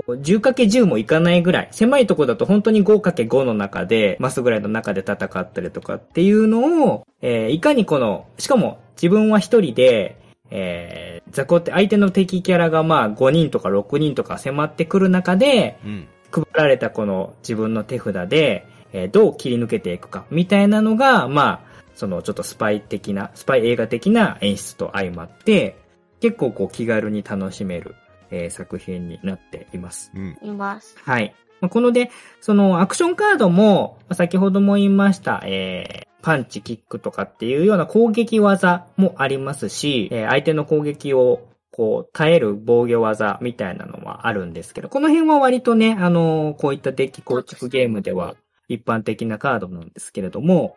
10×10 もいかないぐらい、狭いとこだと本当に 5×5 の中で、マスぐらいの中で戦ったりとかっていうのを、えーいかにこの、しかも自分は一人で、えー、雑魚って相手の敵キャラがまあ5人とか6人とか迫ってくる中で、うん。配られたこの自分の手札で、えーどう切り抜けていくか、みたいなのが、まあ、そのちょっとスパイ的な、スパイ映画的な演出と相まって、結構こう気軽に楽しめる、えー作品になっています。うん。います。はい。まあこので、そのアクションカードも、まあ先ほども言いました、えーパンチ、キックとかっていうような攻撃技もありますし、えー相手の攻撃をこう、耐える防御技みたいなのはあるんですけど、この辺は割とね、あのこういったデッキ構築ゲームでは一般的なカードなんですけれども、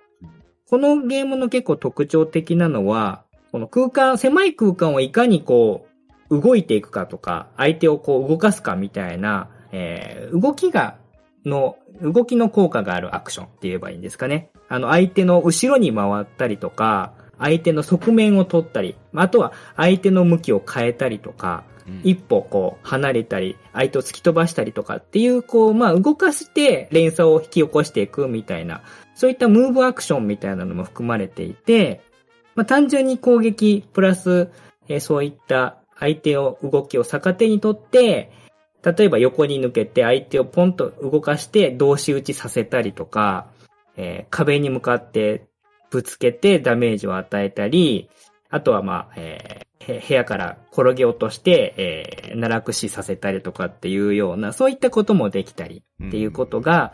このゲームの結構特徴的なのは、この空間、狭い空間をいかにこう、動いていくかとか、相手をこう動かすかみたいな、えー、動きが、の、動きの効果があるアクションって言えばいいんですかね。あの、相手の後ろに回ったりとか、相手の側面を取ったり、あとは相手の向きを変えたりとか、うん一歩こう離れたり、相手を突き飛ばしたりとかっていう、こう、まあ動かして連鎖を引き起こしていくみたいな、そういったムーブアクションみたいなのも含まれていて、まあ単純に攻撃プラス、えーそういった相手を動きを逆手にとって、例えば横に抜けて相手をポンと動かして同士打ちさせたりとか、えー壁に向かってぶつけてダメージを与えたり、あとはまあ、えー部屋から転げ落として、えー、奈落死させたりとかっていうような、そういったこともできたりっていうことが、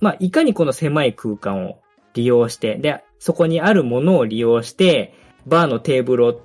まあ、いかにこの狭い空間を利用して、で、そこにあるものを利用して、バーのテーブルを、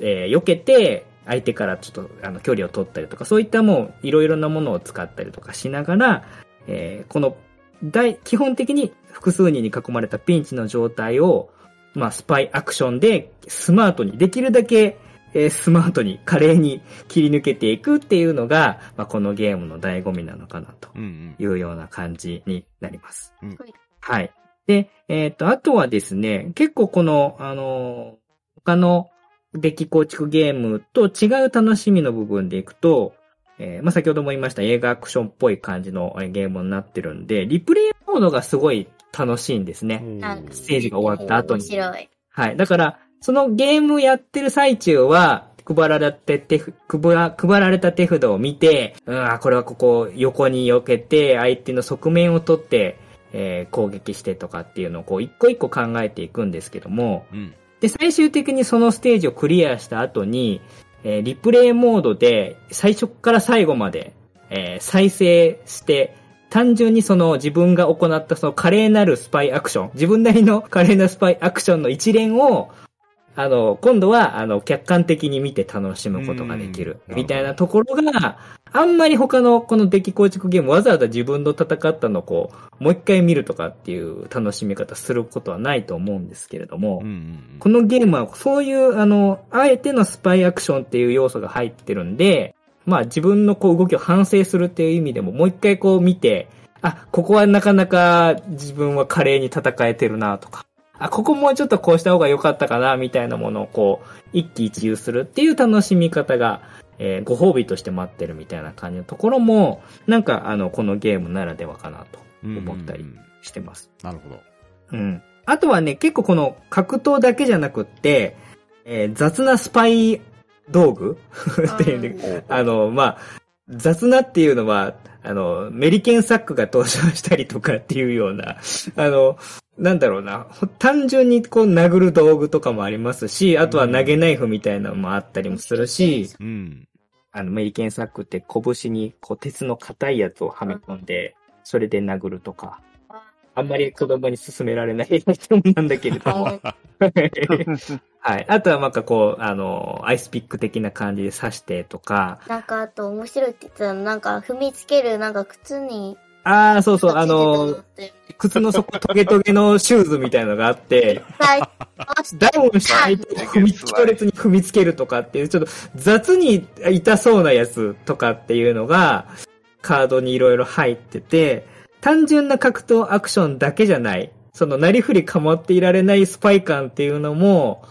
えー避けて、相手からちょっと、あの、距離を取ったりとか、そういったもう、いろいろなものを使ったりとかしながら、えーこの、大、基本的に複数人に囲まれたピンチの状態を、まあ、スパイアクションでスマートに、できるだけ、えースマートに、華麗に切り抜けていくっていうのが、まあ、このゲームの醍醐味なのかなとうんうん。いうような感じになります。うんはい。で、えっ、と、あとはですね、結構この、あの、他のデッキ構築ゲームと違う楽しみの部分でいくと、えーまあ、先ほども言いました映画アクションっぽい感じのえーゲームになってるんで、リプレイモードがすごい楽しいんですね。なんかステージが終わった後に面白い。はい。だから、そのゲームやってる最中は、配られて手ふ、配ら配られた手札を見て、うん、あこれはここ横に避けて、相手の側面を取って、えー攻撃してとかっていうのをこう一個一個考えていくんですけども、うん。で、最終的にそのステージをクリアした後に、えーリプレイモードで最初から最後まで、えー再生して、単純にその自分が行ったその華麗なるスパイアクション、自分なりの華麗なスパイアクションの一連を、あの、今度は、あの、客観的に見て楽しむことができる。うんみたいなところが、あんまり他のこのデッキ構築ゲームわざわざ自分の戦ったのをこう、もう一回見るとかっていう楽しみ方することはないと思うんですけれども、うんうんこのゲームはそういう、あの、あえてのスパイアクションっていう要素が入ってるんで、まあ自分のこう動きを反省するっていう意味でももう一回こう見て、あ、ここはなかなか自分は華麗に戦えてるなとか、あ、ここもうちょっとこうした方が良かったかなみたいなものをこう、一喜一憂するっていう楽しみ方が、えーご褒美として待ってるみたいな感じのところも、なんかあの、このゲームならではかなとうん。思ったりしてます。なるほど。うん。あとはね、結構この格闘だけじゃなくって、えー雑なスパイ道具？っていうね、あの、まあ、雑なっていうのは、あの、メリケンサックが登場したりとかっていうような、あの、なんだろうな、ほ単純にこう殴る道具とかもありますし、あとは投げナイフみたいなのもあったりもするし、うん。あの、メリケンサックって拳にこう鉄の硬いやつをはめ込んで、それで殴るとか、あんまり子供に勧められないなんだけれども。はい。あとはなんかこう、あの、アイスピック的な感じで刺してとか、なんかあと面白いって言ってたの、なんか踏みつける、なんか靴に。ああ、そうそう、あの、靴の底トゲトゲのシューズみたいのがあって、はい。ダウンしないと踏み、強烈に踏みつけるとかっていう、ちょっと雑に痛そうなやつとかっていうのが、カードにいろいろ入ってて、単純な格闘アクションだけじゃない、そのなりふり構っていられないスパイ感っていうのも、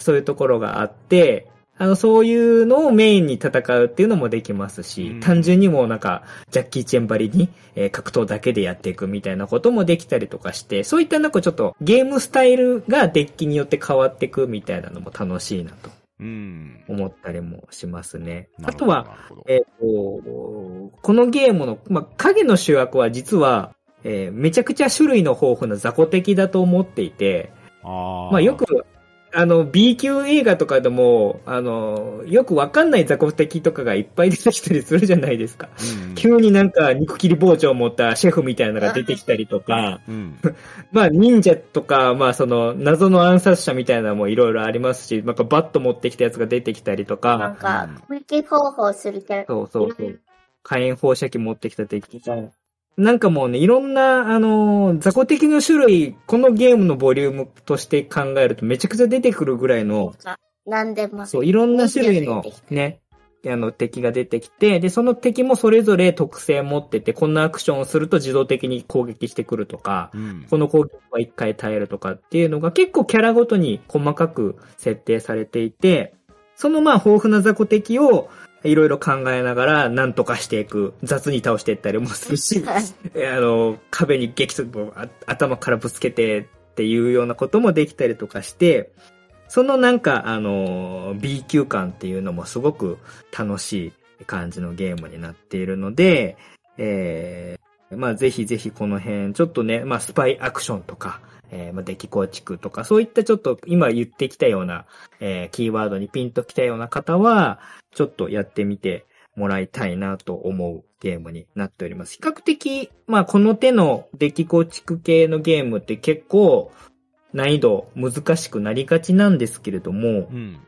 そういうところがあって、あの、そういうのをメインに戦うっていうのもできますし、うん単純にもうなんか、ジャッキー・チェンバリに、えー格闘だけでやっていくみたいなこともできたりとかして、そういったなんかちょっとゲームスタイルがデッキによって変わっていくみたいなのも楽しいなとうん。思ったりもしますね。あとは、、えっ、と、このゲームの、まあ、影の主役は実は、えーめちゃくちゃ種類の豊富な雑魚敵だと思っていて、あーまあよく、あの、B 級映画とかでも、あの、よくわかんない雑魚敵とかがいっぱい出てきたりするじゃないですか。うん急になんか肉切り包丁を持ったシェフみたいなのが出てきたりとか、うん。まあ忍者とか、まあその謎の暗殺者みたいなのもいろいろありますし、なんかバット持ってきたやつが出てきたりとなんか、か、攻撃方法するキャラそうそうそう。火炎放射器持ってきた敵とか、なんかもうね、いろんな、あのー雑魚敵の種類、このゲームのボリュームとして考えるとめちゃくちゃ出てくるぐらいのなんでも。そう、いろんな種類のね、あの敵が出てきて、で、その敵もそれぞれ特性持ってて、こんなアクションをすると自動的に攻撃してくるとか、うん。この攻撃は一回耐えるとかっていうのが結構キャラごとに細かく設定されていて、そのまあ豊富な雑魚敵をいろいろ考えながら何とかしていく、雑に倒していったりもするし、はい。あの、壁に激突頭からぶつけてっていうようなこともできたりとかして、そのなんか、あの、B 級感っていうのもすごく楽しい感じのゲームになっているので、えー、まあぜひぜひこの辺、ちょっとね、まあスパイアクションとか、えー、まあデッキ構築とか、そういったちょっと今言ってきたような、えー、キーワードにピンときたような方は、ちょっとやってみてもらいたいなと思うゲームになっております。比較的、まあこの手のデッキ構築系のゲームって結構難易度難しくなりがちなんですけれどもう、ん。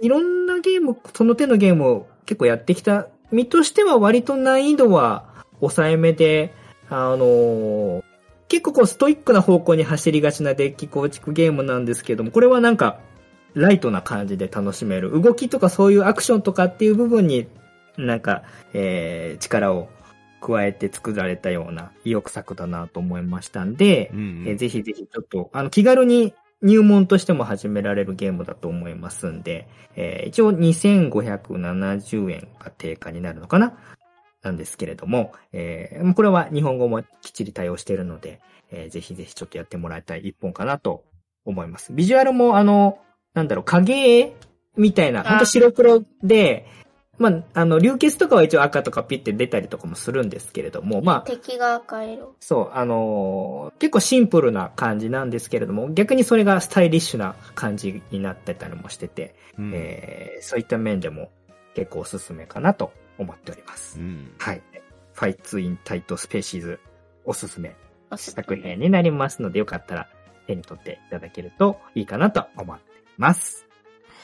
いろんなゲーム、その手のゲームを結構やってきた身としては割と難易度は抑えめで、あのー結構こうストイックな方向に走りがちなデッキ構築ゲームなんですけども、これはなんか、ライトな感じで楽しめる。動きとかそういうアクションとかっていう部分に、なんか、えー、力を加えて作られたような意欲作だなと思いましたんで、うんえーぜひぜひちょっと、あの、気軽に入門としても始められるゲームだと思いますんで、えー一応2570円が定価になるのかな？なんですけれども、えーこれは日本語もきっちり対応しているので、えーぜひぜひちょっとやってもらいたい一本かなと思います。ビジュアルもあの、なんだろう、影絵みたいな、あほんと白黒で、まあ、あの、流血とかは一応赤とかピッて出たりとかもするんですけれども、まあ、敵が赤色。そう、あのー結構シンプルな感じなんですけれども、逆にそれがスタイリッシュな感じになってたりもしてて、うんえーそういった面でも結構おすすめかなと思っております。うん。はい。Fights in Tight Spaces おすすめ作品になりますので、よかったら手に取っていただけるといいかなと思っます。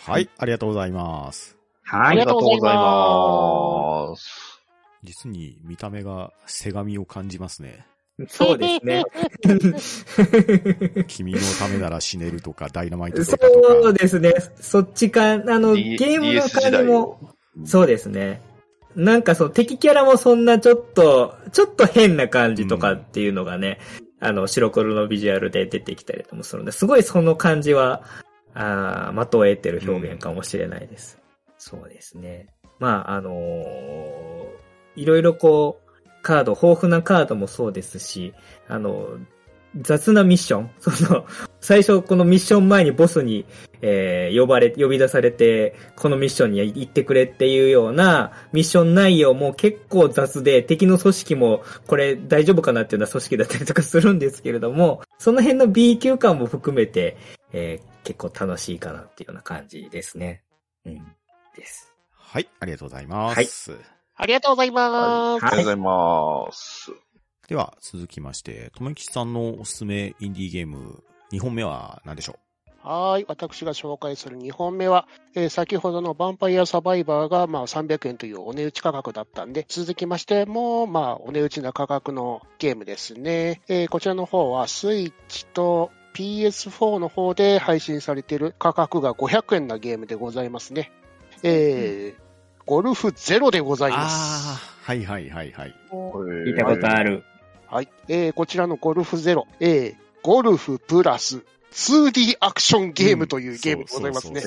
はい、ありがとうございます。はいありが。とうございます。実に見た目がセガみを感じますね。そうですね。君のためなら死ねるとか、ダイナマイトとかとか。そうですね。そっちか、あの、D- ゲームの感じもを、そうですね。なんかそう、敵キャラもそんなちょっと、ちょっと変な感じとかっていうのがね、あの、白黒のビジュアルで出てきたりともするので、すごいその感じは、あ的を得てる表現かもしれないです。そうですね。まあ、あのーいろいろこう、カード、豊富なカードもそうですし、あの、雑なミッション、その、最初このミッション前にボスに、えー呼ばれ、呼び出されて、このミッションに行ってくれっていうようなミッション内容も結構雑で、敵の組織もこれ大丈夫かなっていうような組織だったりとかするんですけれども、その辺の B 級感も含めて、えー結構楽しいかなっていうような感じですね。うん。です。はい、ありがとうございます。ありがとうございます。ありがとうございます。では、続きまして、とめきちさんのおすすめインディーゲーム、2本目は何でしょはーい。私が紹介する2本目は、えー先ほどのヴァンパイアサバイバーが、まあ、300円というお値打ち価格だったんで、続きましても、まあ、お値打ちな価格のゲームですね。えーこちらの方は、スイッチと PS4 の方で配信されている価格が500円なゲームでございますね。えーゴルフゼロでござういます。はいはいはいはい。聞いたことある。はい。えーこちらのゴルフゼロ、えーゴルフプラス 2D アクションゲームというゲームでございますね。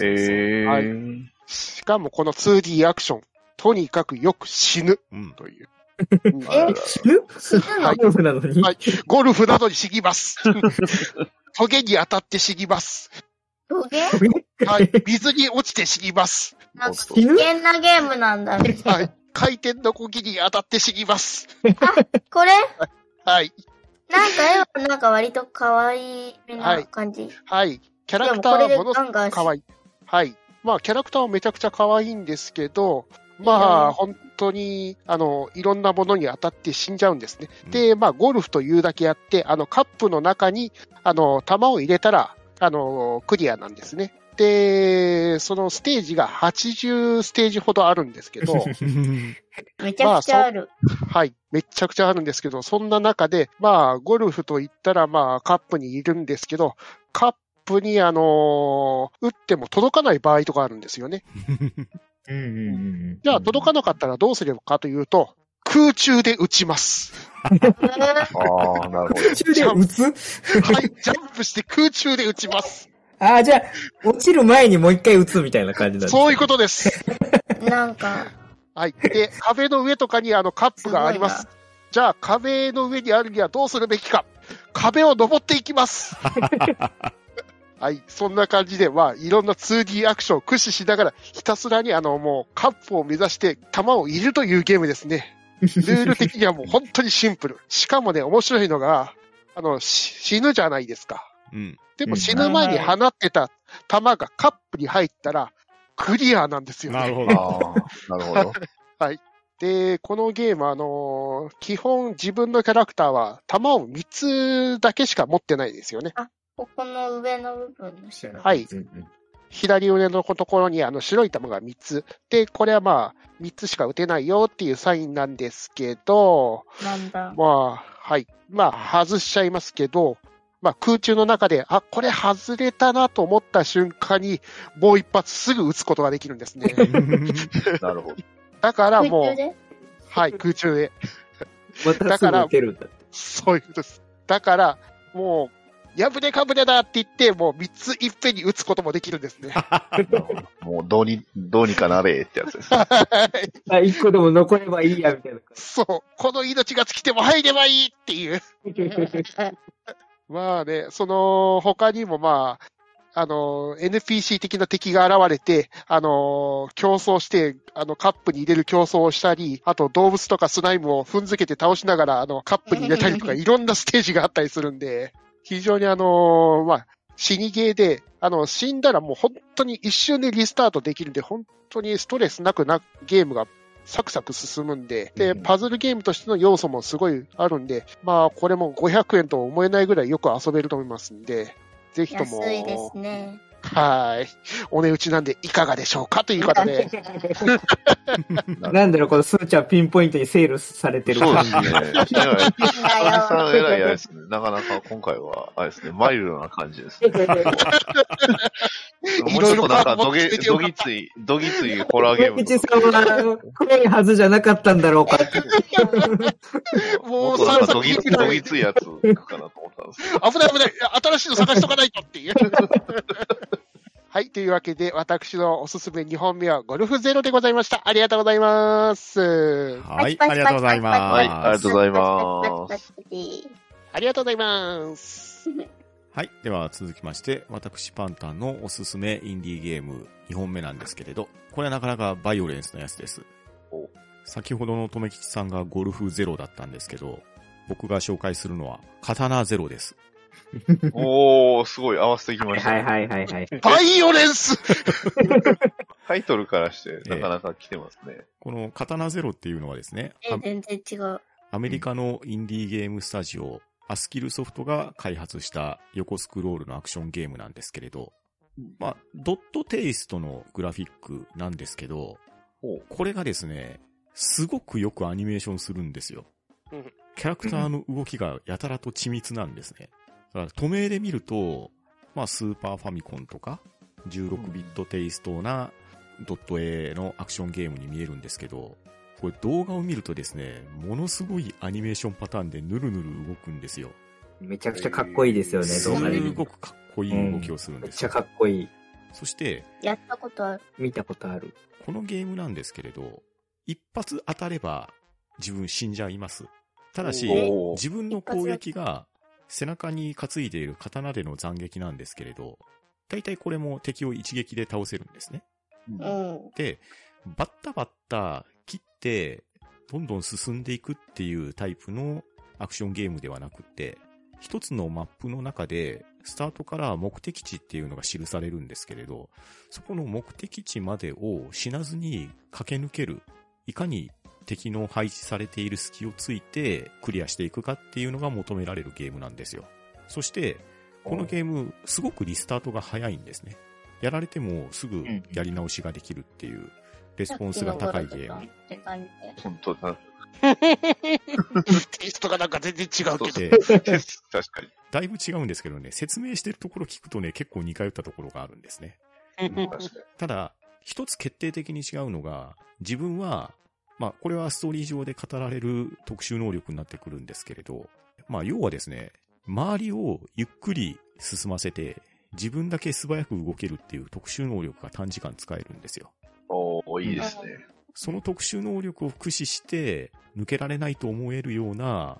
しかもこの 2D アクション、とにかくよく死ぬうん。という。え死ぬ死ぬ？のゴルフなのに、はいゴルフなどに死にます。トゲに当たって死にます。トゲ？はい。水に落ちて死にます。なんか危険なゲームなんだね。はい。回転のこぎに当たって死にます。これ？はい。なんか絵はなんか割と可愛いな感じ。はい。キャラクターはものすガンガン可愛い。はい。まあ、キャラクターはめちゃくちゃ可愛いんですけど、まあ、本当に、あの、いろんなものに当たって死んじゃうんですね。で、まあ、ゴルフというだけあって、あの、カップの中に、あの、球を入れたら、あの、クリアなんですね。で、そのステージが80ステージほどあるんですけど、めちゃくちゃある。はい。めっちゃくちゃあるんですけど、そんな中で、まあ、ゴルフと言ったら、まあ、カップにいるんですけど、カップに、あのー打っても届かない場合とかあるんですよね。うんうんうん。じゃあ、届かなかったらどうすればかというと、空中で打ちます。ああ、なるほど。空中で打つ？はい、ジャンプして空中で打ちます。ああ、じゃあ、落ちる前にもう一回打つみたいな感じなんですそういうことです。なんか、はい。で、壁の上とかにあのカップがあります。じゃあ、壁の上にあるにはどうするべきか。壁を登っていきます。はい。そんな感じで、まあ、いろんな 2D アクションを駆使しながら、ひたすらにあの、もう、カップを目指して、弾を入れるというゲームですね。ルール的にはもう本当にシンプル。しかもね、面白いのが、あの、し死ぬじゃないですか。うん。でも死ぬ前に放ってた弾がカップに入ったら、クリアなんですよね。なるほど。ああ、なるほど。で、このゲーム、あのー基本自分のキャラクターは弾を3つだけしか持ってないですよね。ここの上の部分の白。はいうんうん左上のところにあの白い弾が3つ。で、これはまあ、3つしか撃てないよっていうサインなんですけど、なんだ。まあ、はい。まあ、外しちゃいますけど、まあ、空中の中で、あ、これ外れたなと思った瞬間に、もう一発すぐ撃つことができるんですね。なるほど。だからもう、はい、空中で。またすぐ打てるんだ。そういうことです。だから、もう、やぶねかぶねだって言って、もう三ついっぺんに打つこともできるんですね。もう、どうに、どうにかなれってやつです。あ、一個でも残ればいいや、みたいなそう。この命が尽きても入ればいいっていう。まあね、その、他にもまあ、あの、NPC 的な敵が現れて、あの、競争して、あの、カップに入れる競争をしたり、あと動物とかスライムを踏んづけて倒しながら、あの、カップに入れたりとか、いろんなステージがあったりするんで、非常にあの、まあ、死にゲーで、あの、死んだらもう本当に一瞬でリスタートできるんで、本当にストレスなくな、ゲームがサクサク進むんで、で、うんパズルゲームとしての要素もすごいあるんで、まあ、これも500円とは思えないぐらいよく遊べると思いますんで、ぜひとも、安いですね。はい。お値打ちなんでいかがでしょうかということで、なんだろう、このスーちゃんピンポイントにセールされてる感じ。そうですね。さん偉いあれですね。なかなか今回は、あれですね、マイルドな感じですね。もうちょっとなんか、どげ、どぎつい、どぎついホラーゲーム口さんは黒いはずじゃなかったんだろうかって。ももうっとなんかどぎ、ついやつ行くかなと思ったんです。危ない危ない。新しいの探しとかないとっていう。はい。というわけで、私のおすすめ2本目はゴルフゼロでございました。ありがとうございます。はい、ありがとうございます。はいありがとうございますありがとうございます。はい。では続きまして、私パンタンのおすすめインディーゲーム2本目なんですけれど、これはなかなかバイオレンスのやつですお。先ほどのとめきちさんがゴルフゼロだったんですけど、僕が紹介するのは刀ゼロです。おー、すごい合わせてきましたね。はいはいはいはい。バイオレンス タイトルからして、なかなか来てますね。この刀ゼロっていうのはですね、え、全然違う。アメリカのインディーゲームスタジオ、アスキルソフトが開発した横スクロールのアクションゲームなんですけれど、まあ、ドットテイストのグラフィックなんですけどこれがですね、すごくよくアニメーションするんですようん。キャラクターの動きがやたらと緻密なんですね。だから、透明で見ると、まあ、スーパーファミコンとか、16ビットテイストなドット A のアクションゲームに見えるんですけど、これ動画を見るとですね、ものすごいアニメーションパターンでヌルヌル動くんですよ。めちゃくちゃかっこいいですよね、す動画で見ると。ごくかっこいい動きをするんですよ。めっちゃかっこいい。そして、やったことある。見たことある。このゲームなんですけれど、一発当たれば自分死んじゃいます。ただし自分の攻撃が背中に担いでいる刀での斬撃なんですけれど、大体これも敵を一撃で倒せるんですね。うん。で、バッタバッタ切って、どんどん進んでいくっていうタイプのアクションゲームではなくって、一つのマップの中で、スタートから目的地っていうのが記されるんですけれど、そこの目的地までを死なずに駆け抜ける、いかに敵の配置されている隙をついてクリアしていくかっていうのが求められるゲームなんですよ。そして、このゲーム、すごくリスタートが早いんですね。やられてもすぐやり直しができるっていう、レスポンスが高いゲーム。本当だ。テイストがなんか全然違うけど。で、確かに。だいぶ違うんですけどね、説明してるところ聞くとね、結構似通ったところがあるんですね。ただ、一つ決定的に違うのが、自分は、まあ、これはストーリー上で語られる特殊能力になってくるんですけれど、まあ、要はですね、周りをゆっくり進ませて、自分だけ素早く動けるっていう特殊能力が短時間使えるんですよ。おー、いいですね。その特殊能力を駆使して、抜けられないと思えるような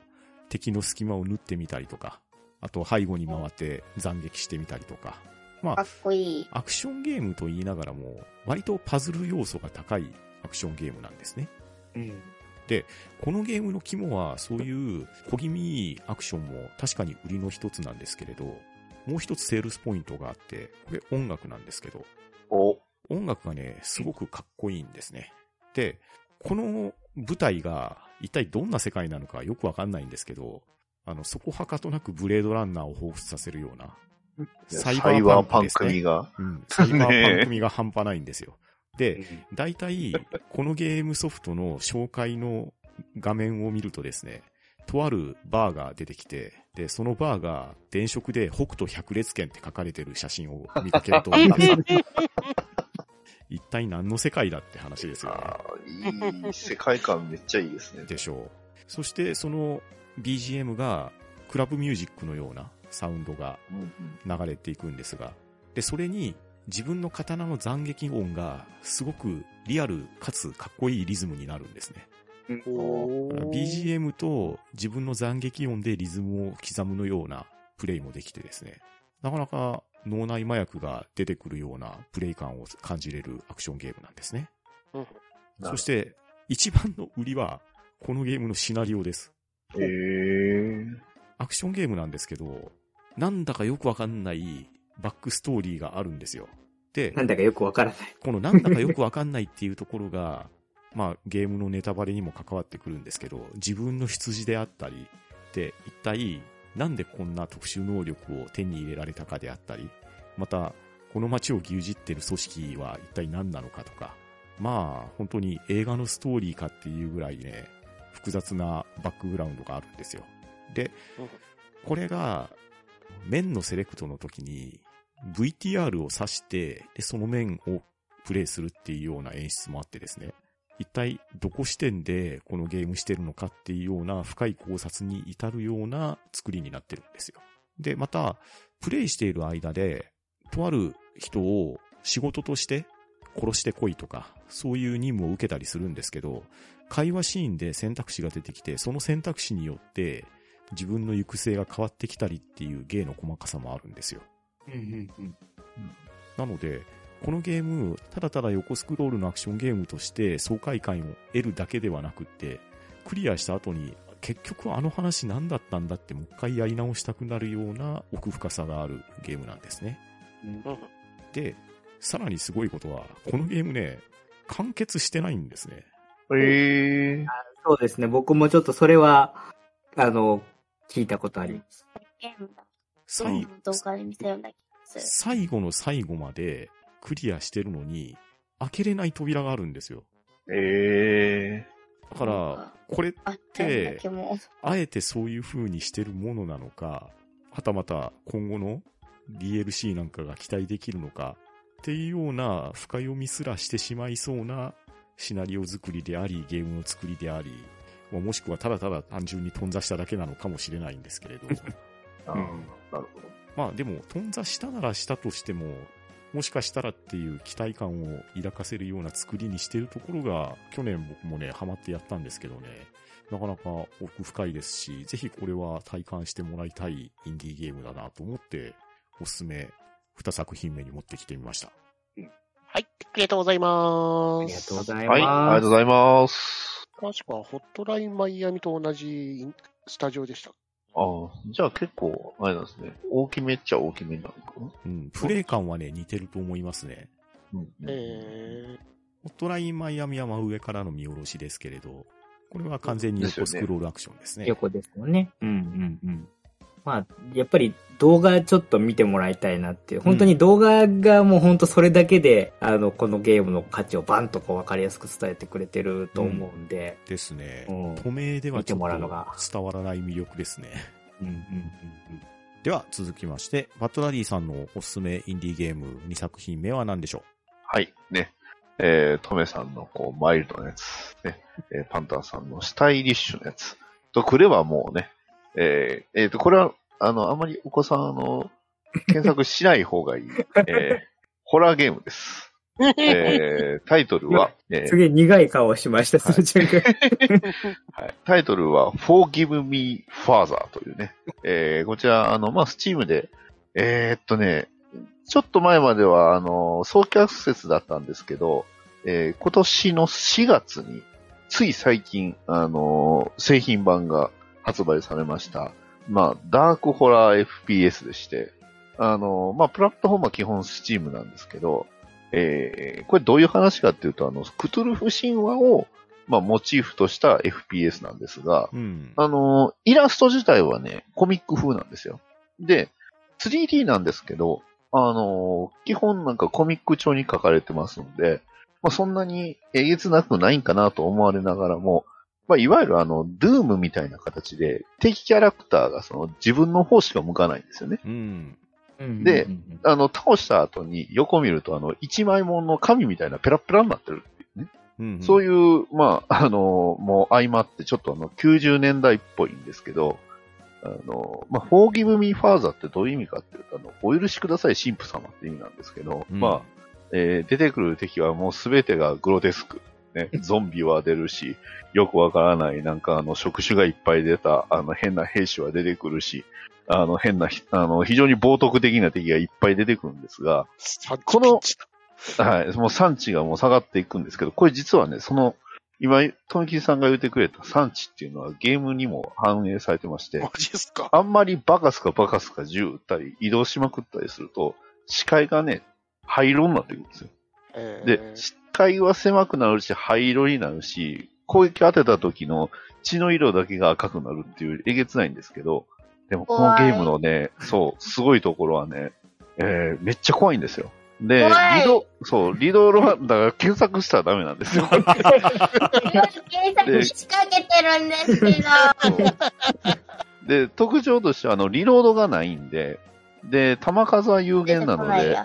敵の隙間を縫ってみたりとか、あと背後に回って斬撃してみたりとか、まあかっ、こいい。アクションゲームと言いながらも、割とパズル要素が高いアクションゲームなんですね。うん。このゲームの肝は、そういう小気味アクションも確かに売りの一つなんですけれど、もう一つセールスポイントがあって、これ音楽なんですけど、お、音楽がね、すごくかっこいいんですね。で、この舞台が一体どんな世界なのかよくわかんないんですけど、あの、そこはかとなくブレードランナーを彷彿させるような、サイバーパン組が。うん、サイバーパン組が半端ないんですよ。で、大体、このゲームソフトの紹介の画面を見るとですね、とあるバーが出てきて、で、そのバーが電飾で北斗百列拳って書かれてる写真を見かけると思います。一体何の世界だって話ですよね。いい世界観めっちゃいいですね。でしょう。そして、その BGM がクラブミュージックのようなサウンドがうん流れていくんですが、で、それに自分の刀の斬撃音がすごくリアルかつかっこいいリズムになるんですね。BGM と自分の斬撃音でリズムを刻むのようなプレイもできてですね、なかなか脳内麻薬が出てくるようなプレイ感を感じれるアクションゲームなんですね。うんそして、一番の売りは、このゲームのシナリオです。へえ。アクションゲームなんですけど、なんだかよくわかんないバックストーリーがあるんですよ。で、なんだかよくわからない。このなんだかよくわかんないっていうところが、まあゲームのネタバレにも関わってくるんですけど、自分の出自であったり、で、一体なんでこんな特殊能力を手に入れられたかであったり、また、この街を牛耳ってる組織は一体何なのかとか、まあ本当に映画のストーリーかっていうぐらいね、複雑なバックグラウンドがあるんですよ。でうん、これが、面のセレクトの時に、VTR を指して、で、その面をプレイするっていうような演出もあってですね、一体どこ視点でこのゲームしてるのかっていうような深い考察に至るような作りになってるんですよ。で、また、プレイしている間で、とある人を仕事として殺してこいとか、そういう任務を受けたりするんですけど、会話シーンで選択肢が出てきて、その選択肢によって自分の行く末が変わってきたりっていう芸の細かさもあるんですよ。なので、このゲーム、ただただ横スクロールのアクションゲームとして爽快感を得るだけではなくって、クリアした後に、結局あの話何だったんだってもう一回やり直したくなるような奥深さがあるゲームなんですね。うんで、さらにすごいことは、このゲームね、完結してないんですね。へえ。そうですね。僕もちょっとそれは、あの、聞いたことあります。ゲームだ。最動画で見たような気がする。最後の最後までクリアしてるのに、開けれない扉があるんですよ。へえ。だから、これあったんだけも。あえてそういう風にしてるものなのか、はたまた今後の DLC なんかが期待できるのか、っていうような深読みすらしてしまいそうなシナリオ作りであり、ゲームの作りであり、まあもしくはただただ単純に頓挫しただけなのかもしれないんですけれど。うんなるほど。まあでも、頓挫したならしたとしても、もしかしたらっていう期待感を抱かせるような作りにしてるところが、去年僕もね、ハマってやったんですけどね、なかなか奥深いですし、ぜひこれは体感してもらいたいインディーゲームだなと思って、おすすめ2作品目に持ってきてみました。はい、ありがとうございます。ありがとうございます。はい、ありがとうございます。確か、ホットラインマイアミと同じスタジオでした。ああ、じゃあ結構、あれなんですね。大きめっちゃ大きめなのかな？うん、プレイ感はね、似てると思いますね。うん。えホットラインマイアミは真上からの見下ろしですけれど、これは完全に横スクロールアクションですね。横ですよね。うんうんうん。まあ、やっぱり動画ちょっと見てもらいたいなっていう。本当に動画がもう本当それだけで、あの、このゲームの価値をバンとこう分かりやすく伝えてくれてると思うんで。ですね。うん透明ではちょっと伝わらない魅力ですね。うんうんうんでは続きまして、バットダディさんのおすすめインディーゲーム2作品目は何でしょはい。ね。えー、トメさんのこう、マイルドなやつ。ね。えーパンタンさんのスタイリッシュなやつ。とくればもうね、えー、えーと、これは、あの、あまりお子さん、あの、検索しない方がいい、えー、ホラーゲームです。えー、タイトルは、えーすげえ苦い顔をしました、その瞬間。はい、タイトルは Forgive Me Father というね、えー、こちら、あの、まあ、スチームで、えーっとね、ちょっと前までは、あの、早期アクセスだったんですけど、えー今年の4月に、つい最近、あの、製品版が発売されました。まあ、ダークホラー FPS でして、あの、まあ、プラットフォームは基本スチームなんですけど、えーこれどういう話かっていうと、あの、クトゥルフ神話を、まあ、モチーフとした FPS なんですが、ううん。あの、イラスト自体はね、コミック風なんですよ。で、3D なんですけど、あの、基本なんかコミック調に書かれてますので、まあ、そんなにえげつなくないんかなと思われながらも、まあ、いわゆるあの、ドゥームみたいな形で、敵キャラクターがその自分の方しか向かないんですよね。うん。でうんうんあの、倒した後に横見ると、あの、一枚もの紙みたいなペラペラになってるっていうね。うん。そういいう、まあ、あの、もう相まってちょっとあの、90年代っぽいんですけど、あの、まあ、forgive me father ってどういう意味かっていうと、あの、お許しください神父様って意味なんですけど、うんまあ、えー出てくる敵はもうすべてがグロテスク。ね、ゾンビは出るし、よくわからない、なんかあの、触手がいっぱい出た、あの、変な兵士は出てくるし、あの、変な、あの、非常に冒涜的な敵がいっぱい出てくるんですが、このはい。もう産地がもう下がっていくんですけど、これ実はね、その、今、富木さんが言ってくれた産地っていうのはゲームにも反映されてましてマ、ジっすか？あんまりバカすかバカすか銃撃ったり、移動しまくったりすると、視界がね、灰色になってくるんですよ。えで、視界は狭くなるし、灰色になるし、攻撃当てた時の血の色だけが赤くなるっていうえげつないんですけど、でもこのゲームのね、そう、すごいところはね、えー、めっちゃ怖いんですよ。で、リド、そう、リドロハン、だから検索したらダメなんですよ。いろいろ検索に仕掛けてるんですけど。で、特徴としては、あの、リロードがないんで、で、弾数は有限なので、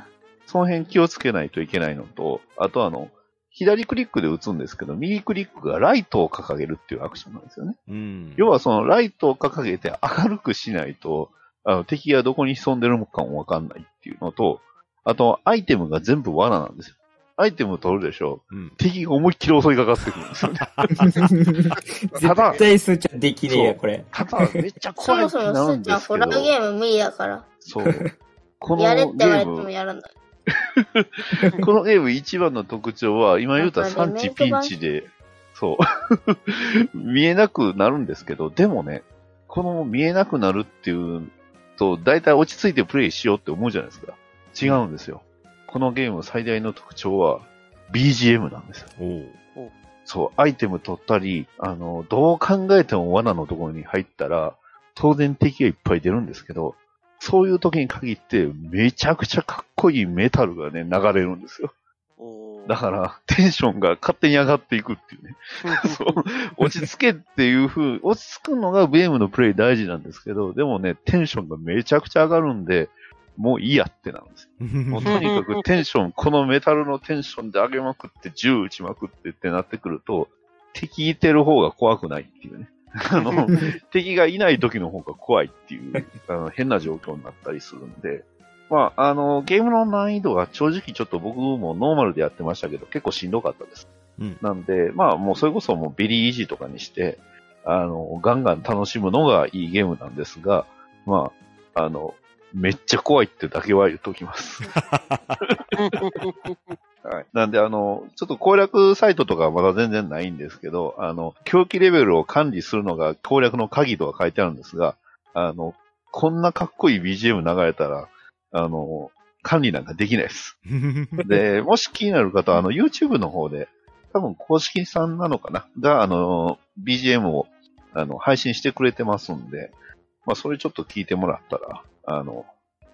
その辺気をつけないといけないのと、あとあの、左クリックで撃つんですけど、右クリックがライトを掲げるっていうアクションなんですよね。うん。要はそのライトを掲げて明るくしないと、あの敵がどこに潜んでるのかもわかんないっていうのと、あとアイテムが全部罠なんですよ。アイテム取るでしょうん。敵が思いっきり襲いかかってくるんですよね。ただ絶対スーちゃんできねえや、これ。ただ、めっちゃそ怖い気もそもになるんスーちゃんホですけど。ラーゲーム無理だから。そう。このやれって言われてゲームもやらない。このゲーム一番の特徴は、今言うた産地ピンチで、そう、見えなくなるんですけど、でもね、この見えなくなるっていうと、だいたい落ち着いてプレイしようって思うじゃないですか。違うんですよ。このゲーム最大の特徴は、BGM なんですよ。そう、アイテム取ったり、あの、どう考えても罠のところに入ったら、当然敵がいっぱい出るんですけど、そういう時に限って、めちゃくちゃかっこいいメタルがね、流れるんですよ。だから、テンションが勝手に上がっていくっていうね。そう、落ち着けっていう風、落ち着くのがゲームのプレイ大事なんですけど、でもね、テンションがめちゃくちゃ上がるんで、もういいやってなんですよ。もうとにかくテンション、このメタルのテンションで上げまくって、銃撃ちまくってってなってくると、敵いてる方が怖くないっていうね。あの、敵がいない時の方が怖いっていう、あの変な状況になったりするんで、まあ、あの、ゲームの難易度は正直ちょっと僕もノーマルでやってましたけど、結構しんどかったです。うんなんで、まあ、もうそれこそもうベリーイージーとかにして、あの、ガンガン楽しむのがいいゲームなんですが、まあ、あの、めっちゃ怖いってだけは言っときます。はい。なんで、あの、ちょっと攻略サイトとかはまだ全然ないんですけど、あの、狂気レベルを管理するのが攻略の鍵とか書いてあるんですが、あの、こんなかっこいい BGM 流れたら、あの、管理なんかできないです。で、もし気になる方は、あの、YouTube の方で、多分公式さんなのかな？が、あの、BGM を、あの、配信してくれてますんで、まあ、それちょっと聞いてもらったら、あの、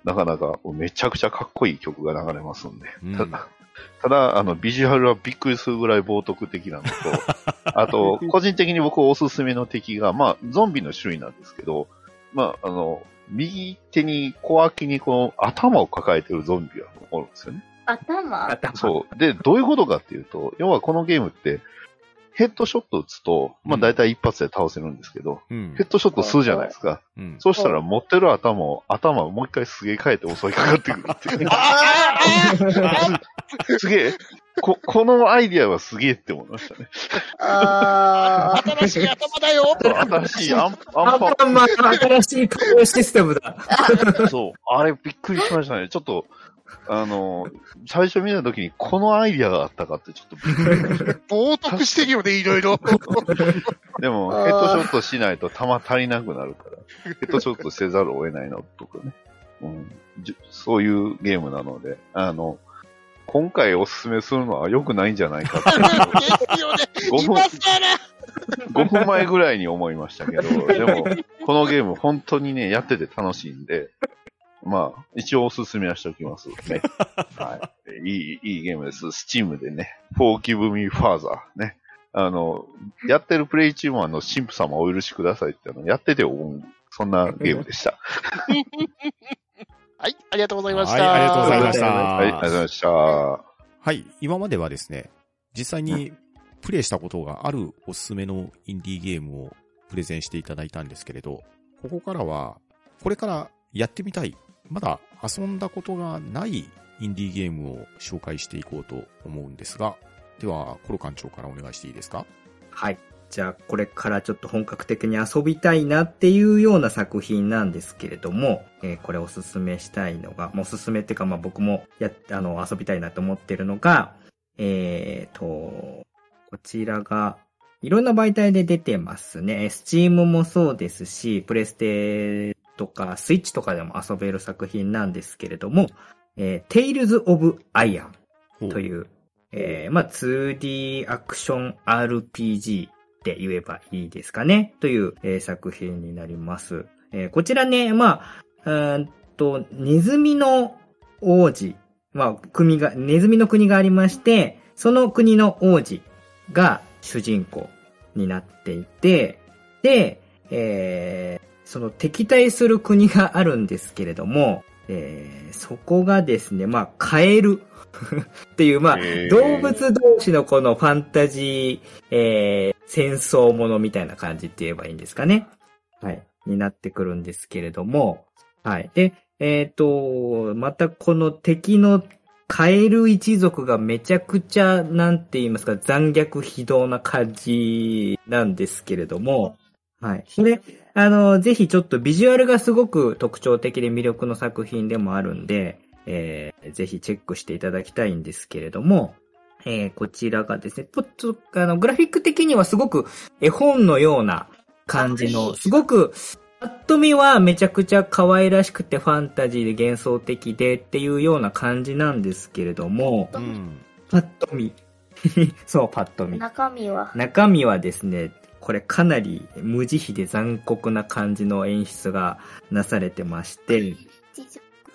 なかなかめちゃくちゃかっこいい曲が流れますんで。うん ただ、あの、ビジュアルはびっくりするぐらい冒涜的なのと、あと、個人的に僕おすすめの敵が、まあ、ゾンビの種類なんですけど、まあ、あの、右手に小脇にこの頭を抱えてるゾンビがおるんですよね。頭？頭。そう。で、どういうことかっていうと、要はこのゲームって、ヘッドショット打つと、まあ大体一発で倒せるんですけど、うんヘッドショットするじゃないですか。うん。そうしたら持ってる頭を、頭をもう一回すげ替えて襲いかかってくるっていう。すげえ。こ、このアイディアはすげえって思いましたね。あー。新しい頭だよ新しいアン、アンパあまあ、新しい顔システムだ。そう。あれびっくりしましたね。ちょっと、あの、最初見たときにこのアイディアがあったかってちょっとびっくりしました。冒涜してるよね、いろいろ。でも、ヘッドショットしないと弾足りなくなるから、ヘッドショットせざるを得ないのとかね。うん、じそういうゲームなので、あの、今回おすすめするのは良くないんじゃないかっていうのをですよね。5分今更5分前ぐらいに思いましたけど、でも、このゲーム本当にね、やってて楽しいんで、まあ、一応おすすめはしておきますね。はい。いい、いいゲームです。スチームでね、Forgive Me Father ね。あの、やってるプレイチームはあの、神父様お許しくださいってあの、やってて思う、そんなゲームでした。はい、ありがとうございました。はい、ありがとうございました。はい、ありがとうございました。はい、今まではですね、実際にプレイしたことがあるおすすめのインディーゲームをプレゼンしていただいたんですけれど、ここからは、これからやってみたい、まだ遊んだことがないインディーゲームを紹介していこうと思うんですが、では、コロ館長からお願いしていいですか？はい。じゃあ、これからちょっと本格的に遊びたいなっていうような作品なんですけれども、えーこれおすすめしたいのが、まあおすすめっていうか、まあ僕もやっ、あの、遊びたいなと思ってるのが、えーと、こちらが、いろんな媒体で出てますね。スチームもそうですし、プレステとか、スイッチとかでも遊べる作品なんですけれども、えー、Tales of Iron という、えー、まあ、2D アクション RPG って言えばいいですかね。という、えー作品になります。えーこちらね、まあ、うーんと、ネズミの王子、まあ、国が、ネズミの国がありまして、その国の王子が主人公になっていて、で、えーその敵対する国があるんですけれども、えーそこがですね、まあ、カエル っていう、まあ、動物同士のこのファンタジー、えー戦争ものみたいな感じって言えばいいんですかね。はい。になってくるんですけれども、はい。で、えっ、と、またこの敵のカエル一族がめちゃくちゃ、なんて言いますか、残虐非道な感じなんですけれども、はい。それ、あの、ぜひちょっとビジュアルがすごく特徴的で魅力の作品でもあるんで、えーぜひチェックしていただきたいんですけれども、えーこちらがですね、ちょっと、あの、グラフィック的にはすごく絵本のような感じの、すごく、パッと見はめちゃくちゃ可愛らしくてファンタジーで幻想的でっていうような感じなんですけれども、うん。パッと見。そう、パッと見。中身は？中身はですね、これかなり無慈悲で残酷な感じの演出がなされてまして、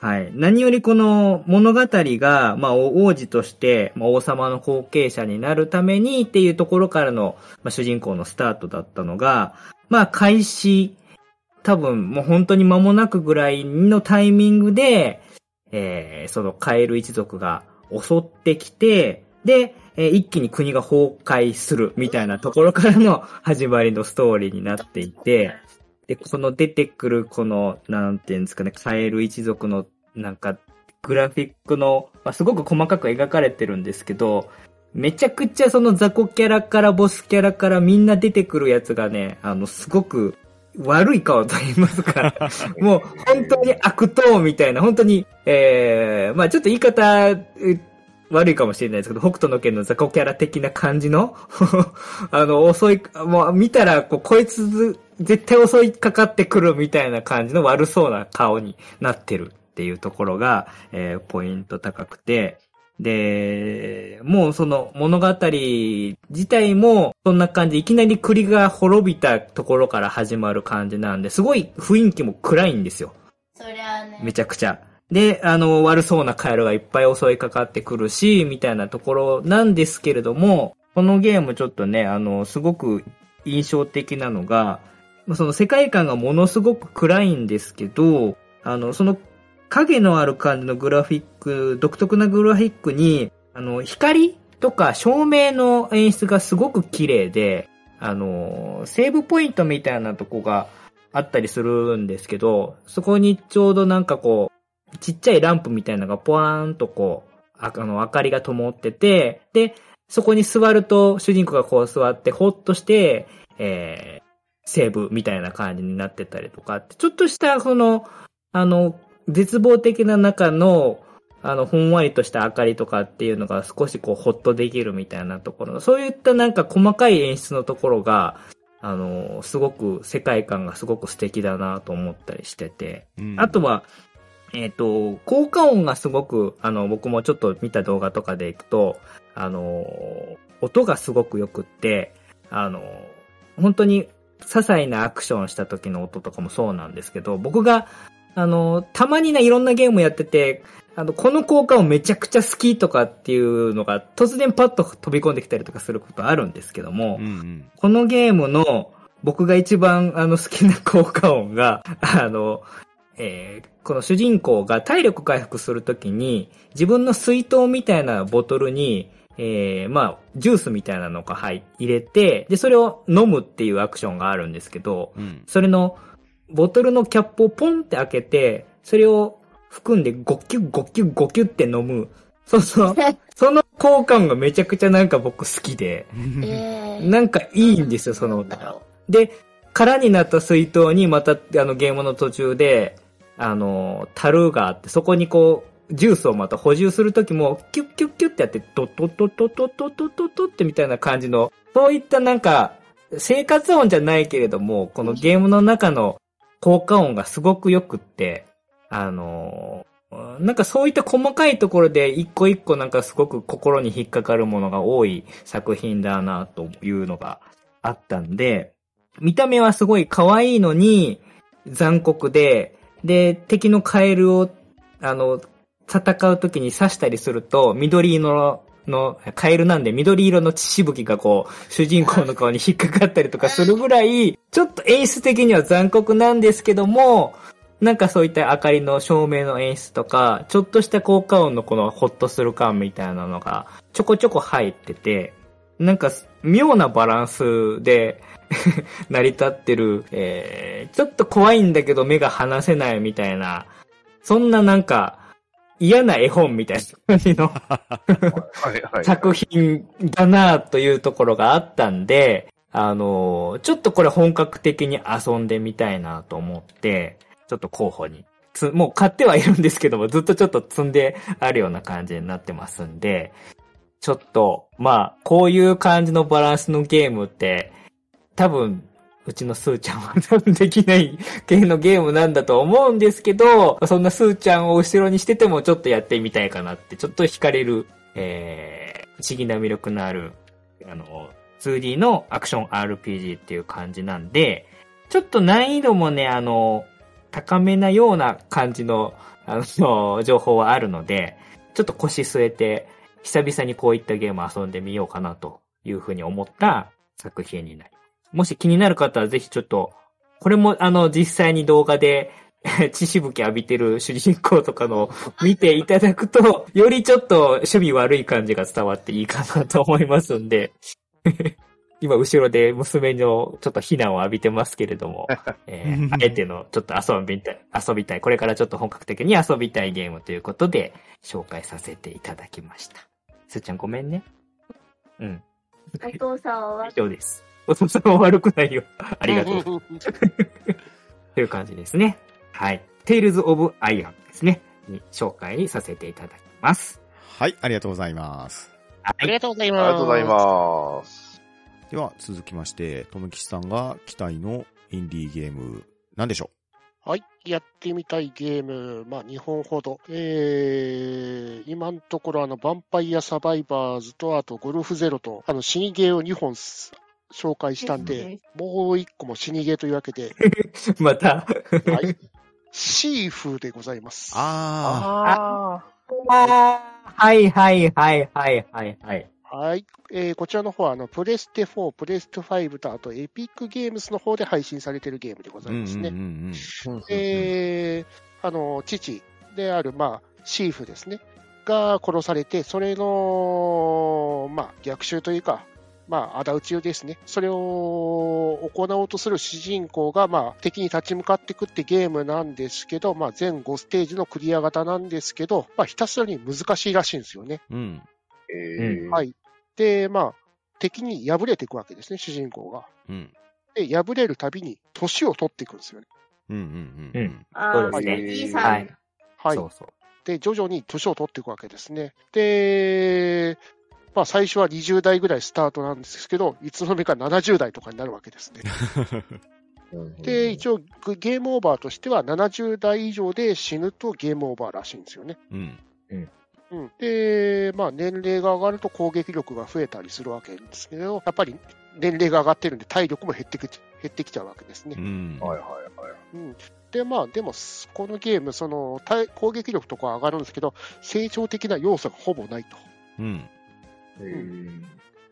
はい。何よりこの物語が、まあ、王子として、まあ、王様の後継者になるためにっていうところからの、まあ、主人公のスタートだったのが、まあ、開始、多分もう本当に間もなくぐらいのタイミングで、えー、そのカエル一族が襲ってきて、で、えー一気に国が崩壊するみたいなところからの始まりのストーリーになっていて、で、この出てくるこの、なんていうんですかね、カエル一族の、なんか、グラフィックの、まあ、すごく細かく描かれてるんですけど、めちゃくちゃその雑魚キャラからボスキャラからみんな出てくるやつがね、あの、すごく悪い顔と言いますか、もう本当に悪党みたいな、本当に、えー、まあちょっと言い方、う悪いかもしれないですけど、北斗の剣の雑魚キャラ的な感じの、あの、襲い、もう見たら、こう、こいつ、絶対襲いかかってくるみたいな感じの悪そうな顔になってるっていうところが、えー、ポイント高くて、で、もうその物語自体もそんな感じ、いきなり栗が滅びたところから始まる感じなんで、すごい雰囲気も暗いんですよ。そりゃあね。めちゃくちゃ。で、あの、悪そうなカエルがいっぱい襲いかかってくるし、みたいなところなんですけれども、このゲームちょっとね、あの、すごく印象的なのが、その世界観がものすごく暗いんですけど、あの、その影のある感じのグラフィック、独特なグラフィックに、あの、光とか照明の演出がすごく綺麗で、あの、セーブポイントみたいなとこがあったりするんですけど、そこにちょうどなんかこう、ちっちゃいランプみたいなのがポワーンとこう、あの、明かりが灯ってて、で、そこに座ると主人公がこう座ってほっとして、え、セーブみたいな感じになってたりとかって、ちょっとしたその、あの、絶望的な中の、あの、ふんわりとした明かりとかっていうのが少しこう、ほっとできるみたいなところ、そういったなんか細かい演出のところが、あの、すごく世界観がすごく素敵だなと思ったりしてて、うん。あとは、えっ、と、効果音がすごく、あの、僕もちょっと見た動画とかでいくと、あの、音がすごく良くって、あの、本当に些細なアクションした時の音とかもそうなんですけど、僕が、あの、たまにね、いろんなゲームやってて、あの、この効果音めちゃくちゃ好きとかっていうのが突然パッと飛び込んできたりとかすることあるんですけども、うんうん。このゲームの僕が一番あの好きな効果音が、あの、えーこの主人公が体力回復するときに自分の水筒みたいなボトルに、えーまあ、ジュースみたいなのが入入れて、で、それを飲むっていうアクションがあるんですけど、うん。それのボトルのキャップをポンって開けて、それを含んでゴキュッゴキュッゴキュッって飲む。そうそう。その効果音がめちゃくちゃなんか僕好きで、えー、なんかいいんですよ、その音が。なんだろで、空になった水筒にまた、あの、ゲームの途中で、あの、樽があって、そこにこう、ジュースをまた補充するときも、キュッキュッキュッってやって、トトトトトトトトトってみたいな感じの、そういったなんか、生活音じゃないけれども、このゲームの中の効果音がすごく良くって、あの、なんかそういった細かいところで一個一個なんかすごく心に引っかかるものが多い作品だなというのがあったんで、見た目はすごい可愛いのに残酷で、で、敵のカエルを、あの、戦う時に刺したりすると、緑色の、カエルなんで緑色の血しぶきがこう、主人公の顔に引っかかったりとかするぐらい、ちょっと演出的には残酷なんですけども、なんかそういった明かりの照明の演出とか、ちょっとした効果音のこのホッとする感みたいなのがちょこちょこ入ってて、なんか妙なバランスで 成り立ってる、えー、ちょっと怖いんだけど目が離せないみたいな、そんななんか嫌な絵本みたいな感じの。作品だなというところがあったんで、あのーちょっとこれ本格的に遊んでみたいなと思って、ちょっと候補につ、もう買ってはいるんですけども、ずっとちょっと積んであるような感じになってますんで、ちょっと、まあ、こういう感じのバランスのゲームって、多分、うちのスーちゃんは多分できない系のゲームなんだと思うんですけど、そんなスーちゃんを後ろにしててもちょっとやってみたいかなって、ちょっと惹かれる、えー、不思議な魅力のある、あの、2D のアクション RPG っていう感じなんで、ちょっと難易度もね、あの、高めなような感じの、あの、情報はあるので、ちょっと腰据えて、久々にこういったゲーム遊んでみようかなというふうに思った作品になります。もし気になる方はぜひちょっと、これもあの実際に動画で 血しぶき浴びてる主人公とかのを 見ていただくと、よりちょっと趣味悪い感じが伝わっていいかなと思いますんで、今後ろで娘のちょっと非難を浴びてますけれども、えーあえてのちょっと遊びたい、遊びたい、これからちょっと本格的に遊びたいゲームということで紹介させていただきました。すーちゃんごめんね。うん。お父さんは？以上です。お父さんは悪くないよ。ありがとう。という感じですね。はい。Tales of Iron ですね。に紹介させていただきます。はい、ありがとうございます。はい。ありがとうございあります。がとうございます。では、続きまして、とむきちさんが期待のインディーゲーム、なんでしょはい。やってみたいゲーム、まあ、2本ほど。えー、今のところ、あの、ヴァンパイアサバイバーズと、あと、ゴルフゼロと、あの、死にゲーを2本す紹介したんで、もう1個も死にゲーというわけで、また。はい。シーフーでございます。あああーはいはいはいはいはいはい。はい。えーこちらの方は、あの、プレステ4、プレステ5と、あと、エピックゲームズの方で配信されているゲームでございますね。うんうん。えーあの、父である、まあ、シーフですね。が殺されて、それの、まあ、逆襲というか、まあ、仇討ちですね。それを行おうとする主人公が、まあ、敵に立ち向かっていくってゲームなんですけど、まあ、全5ステージのクリア型なんですけど、まあ、ひたすらに難しいらしいんですよね。うん。えーはい。で、まあ、敵に敗れていくわけですね、主人公が。うん。で、敗れるたびに年を取っていくんですよね。うんうんうん。うん。あーそうで。はい。はい。そうそう。で、徐々に年を取っていくわけですね。で、まあ最初は20代ぐらいスタートなんですけど、いつの間にか70代とかになるわけですね。で、一応ゲームオーバーとしては70代以上で死ぬとゲームオーバーらしいんですよね。うん。うん、で、まあ年齢が上がると攻撃力が増えたりするわけですけど、やっぱり年齢が上がってるんで体力も減ってき減ってきちゃうわけですねう。ん。はいはいはい。うん、で、まあ、でも、このゲーム、その、対攻撃力とかは上がるんですけど、成長的な要素がほぼないと。うん。えー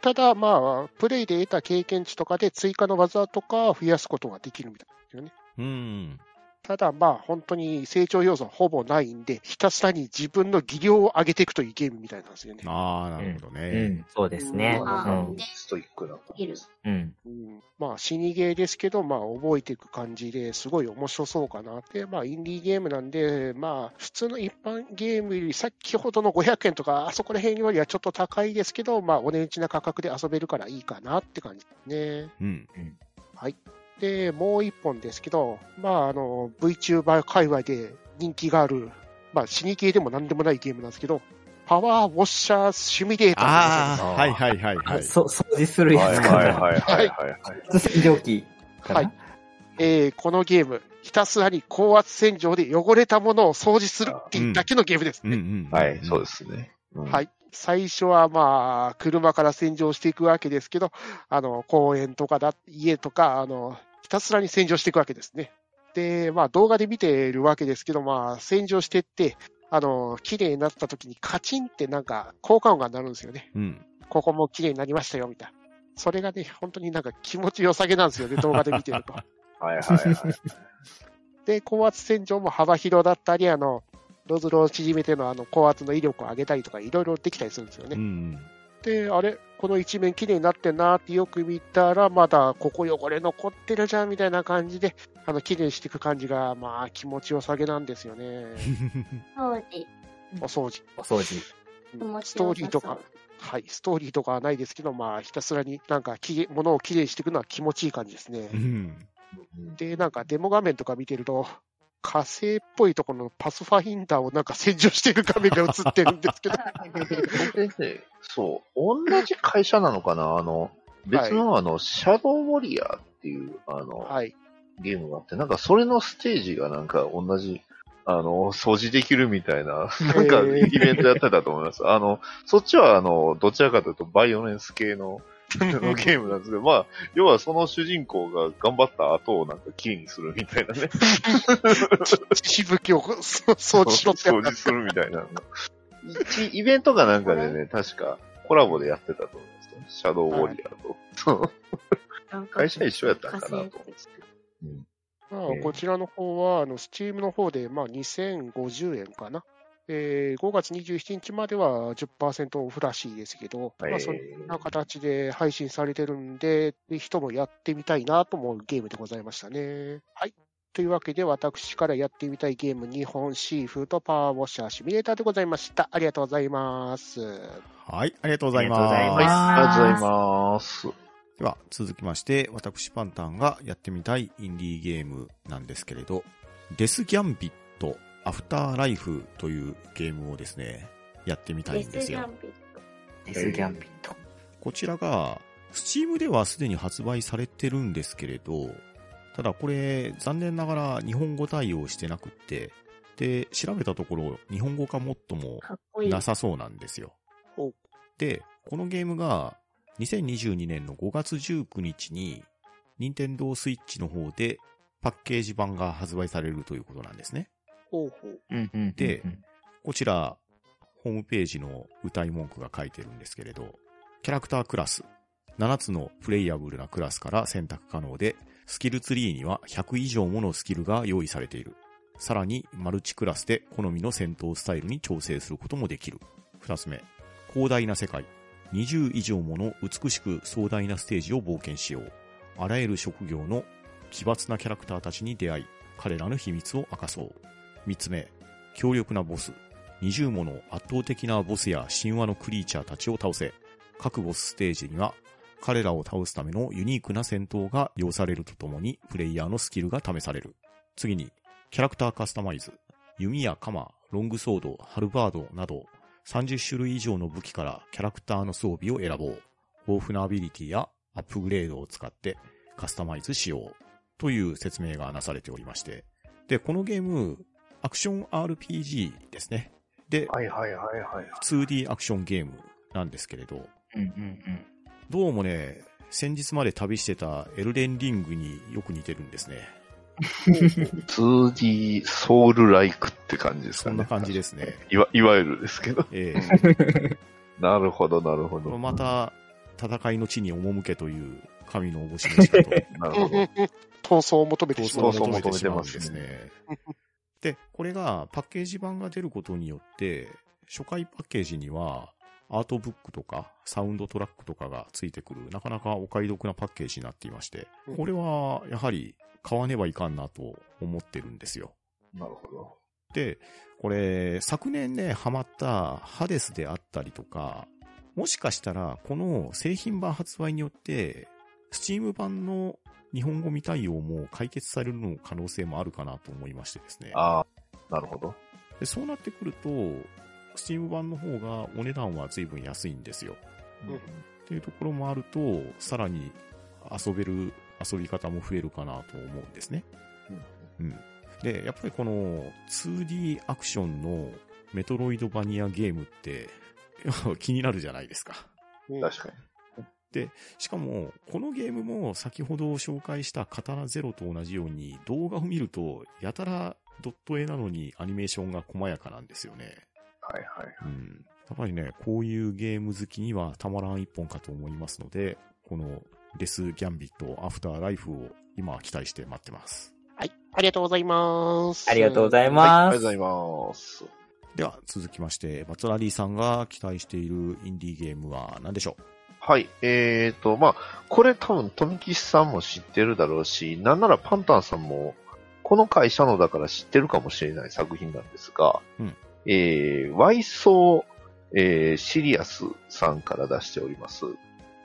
ただ、まあ、プレイで得た経験値とかで追加の技とか増やすことができるみたいですよね。うん。ただ、まあ、本当に成長要素はほぼないんで、ひたすらに自分の技量を上げていくというゲームみたいなんですよね。ああ、なるほどうね。ん。そうですね。うんうん。ストイックな。いる。うん。うん、まあ、死にゲーですけど、まあ、覚えていく感じですごい面白そうかな。で、まあ、インディーゲームなんで、まあ、普通の一般ゲームより、先ほどの500円とか、あそこら辺よりはちょっと高いですけど、まあ、お値打ちな価格で遊べるからいいかなって感じですね。うん。で、もう一本ですけど、まあ、あの、VTuber 界隈で人気がある、まあ、死に系でも何でもないゲームなんですけど、パワーウォッシャーシミュレーターああ、はいはいはいはい。そ、掃除するはいやつかな。はいはいはいはい。洗浄機。はいえーこのゲーム、ひたすらに高圧洗浄で汚れたものを掃除するっていうだけのゲームですね。うんうん。はい、そうですね。うんはい。最初はまあ、車から洗浄していくわけですけど、あの、公園とかだ、家とか、あの、ひたすらに洗浄していくわけですね。で、まあ、動画で見ているわけですけど、まあ、洗浄していって、あの、綺麗になった時にカチンってなんか効果音が鳴るんですよね。うん。ここも綺麗になりましたよ、みたいな。それがね、本当になんか気持ち良さげなんですよね、動画で見てると。はいはいはい。で、高圧洗浄も幅広だったり、あの、ノズルを縮めてのあの高圧の威力を上げたりとか、いろいろできたりするんですよね。うん。で、あれ、この一面綺麗になってんなってよく見たら、まだここ汚れ残ってるじゃんみたいな感じで、あの、綺麗にしていく感じが、まあ、気持ちよさげなんですよね。お掃除。お掃除。面白ストーリーとか、はい、ストーリーとかはないですけど、まあ、ひたすらになんかきれい、物を綺麗にしていくのは気持ちいい感じですねう。ん。で、なんかデモ画面とか見てると、火星っぽいところのパスファインダーをなんか洗浄している画面が映ってるんですけど、そう、同じ会社なのかな？あの、別のあの、シャドウウォリアーっていう、あの、はい。ゲームがあって、なんかそれのステージがなんか同じ、あの、掃除できるみたいな、なんかイベントやってたと思います。あの、そっちはあの、どちらかというとバイオレンス系のあのゲームなんですけど、まあ、要はその主人公が頑張った後をなんか綺麗にするみたいなね。しぶきを掃除しろって掃除するみたいな。一イベントかなんかでね、確かコラボでやってたと思いますよ。シャドウウォリアーと。そう会社一緒やったんかなと火星思って。うんまあ、こちらの方は、あの、スチームの方で、まあ、2050円かな。えー5月27日までは10%オフらしいですけど、まあ、そんな形で配信されてるんで、ぜひともやってみたいなと思うゲームでございましたね。はい。というわけで、私からやってみたいゲーム、日本シーフードパワーウォッシャーシミュレーターでございました。ありがとうございます。はい、ありがとうございます。ありがとうございますありがとうございます。では、続きまして、私パンタンがやってみたいインディーゲームなんですけれど、デスギャンビットアフターライフというゲームをですね、やってみたいんですよ。デスギャンビット。こちらが、スチームではすでに発売されてるんですけれど、ただこれ、残念ながら日本語対応してなくって、で、調べたところ、日本語化もっともかっこいい。なさそうなんですよほう。で、このゲームが2022年の5月19日に、任天堂スイッチの方でパッケージ版が発売されるということなんですね。ほうほう。うんうんうんうんでこちら、ホームページの歌い文句が書いてるんですけれど、キャラクタークラス、7つのプレイヤブルなクラスから選択可能で、スキルツリーには100以上ものスキルが用意されている。さらに、マルチクラスで好みの戦闘スタイルに調整することもできる。2つ目、広大な世界。20以上もの美しく壮大なステージを冒険しよう。あらゆる職業の奇抜なキャラクターたちに出会い、彼らの秘密を明かそう。3つ目、強力なボス。20もの圧倒的なボスや神話のクリーチャーたちを倒せ。各ボスステージには、彼らを倒すためのユニークな戦闘が要されるとともに、プレイヤーのスキルが試される。次に、キャラクターカスタマイズ。弓や鎌、ロングソード、ハルバードなど、30種類以上の武器からキャラクターの装備を選ぼう。豊富なアビリティやアップグレードを使ってカスタマイズしよう。という説明がなされておりまして。で、このゲーム、アクション RPG ですね。で、はいはいはいはい。2D アクションゲームなんですけれど、うんうんうん。どうもね、先日まで旅してたエルデンリングによく似てるんですね。2D ソウルライクって感じですかね。そんな感じですね。いわ、いわゆるですけど。ええ なるほど、なるほど。また、戦いの地に赴けという神のおぼし召しかと、なるほど。闘争を求めて闘しまう。争を求めてしまうん闘争を求めてますですね。で、これがパッケージ版が出ることによって、初回パッケージには、アートブックとかサウンドトラックとかがついてくる、なかなかお買い得なパッケージになっていまして、これはやはり買わねばいかんなと思ってるんですよ。なるほど。で、これ、昨年ね、ハマったハデスであったりとか、もしかしたら、この製品版発売によって、スチーム版の日本語未対応も解決されるの可能性もあるかなと思いましてですね。ああ、なるほど。でそうなってくると、スチーム版の方がお値段は随分安いんですよ。うんっていうところもあると、さらに遊べる遊び方も増えるかなと思うんですね。うん。で、やっぱりこの 2D アクションのメトロイドバニアゲームって 気になるじゃないですか。うん確かに。しかも、このゲームも先ほど紹介したカタナゼロと同じように動画を見ると、やたらドット絵なのにアニメーションが細やかなんですよね。はいはい。うん。やっぱりね、こういうゲーム好きにはたまらん一本かと思いますので、このデス・ギャンビット・アフター・ライフを今期待して待ってます。はい。ありがとうございます。ありがとうございます。りがとうございます。では、続きまして、バツラリーさんが期待しているインディーゲームは何でしょはい。えーと、まあ、これ多分、富吉さんも知ってるだろうし、なんならパンタンさんも、この会社のだから知ってるかもしれない作品なんですが、うんえー、 Why So、えー、 Serious さんから出しております、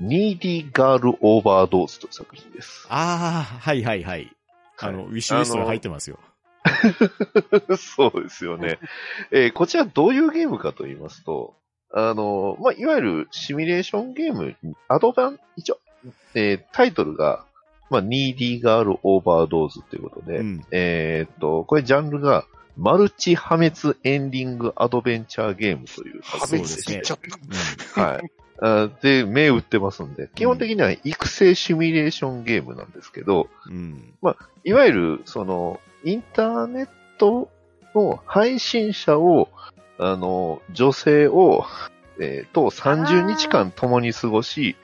NEEDY GIRL OVERDOSE という作品ですう。ああ、はいはいはい。あの、はいウィッシュリストに入ってますよ。そうですよね。えーこちらどういうゲームかと言いますと、あの、まあ、いわゆるシミュレーションゲーム、アドバン、一応、えータイトルが、まあ、ニーディーガールオーバードーズということで、うん。えーっと、これジャンルが、マルチ破滅エンディングアドベンチャーゲームという破滅ですねしちゃった。はい。あで、目打ってますんで、基本的には育成シミュレーションゲームなんですけど、うん。いわゆる、その、インターネットの配信者を、あの、女性を、えーと30日間共に過ごし、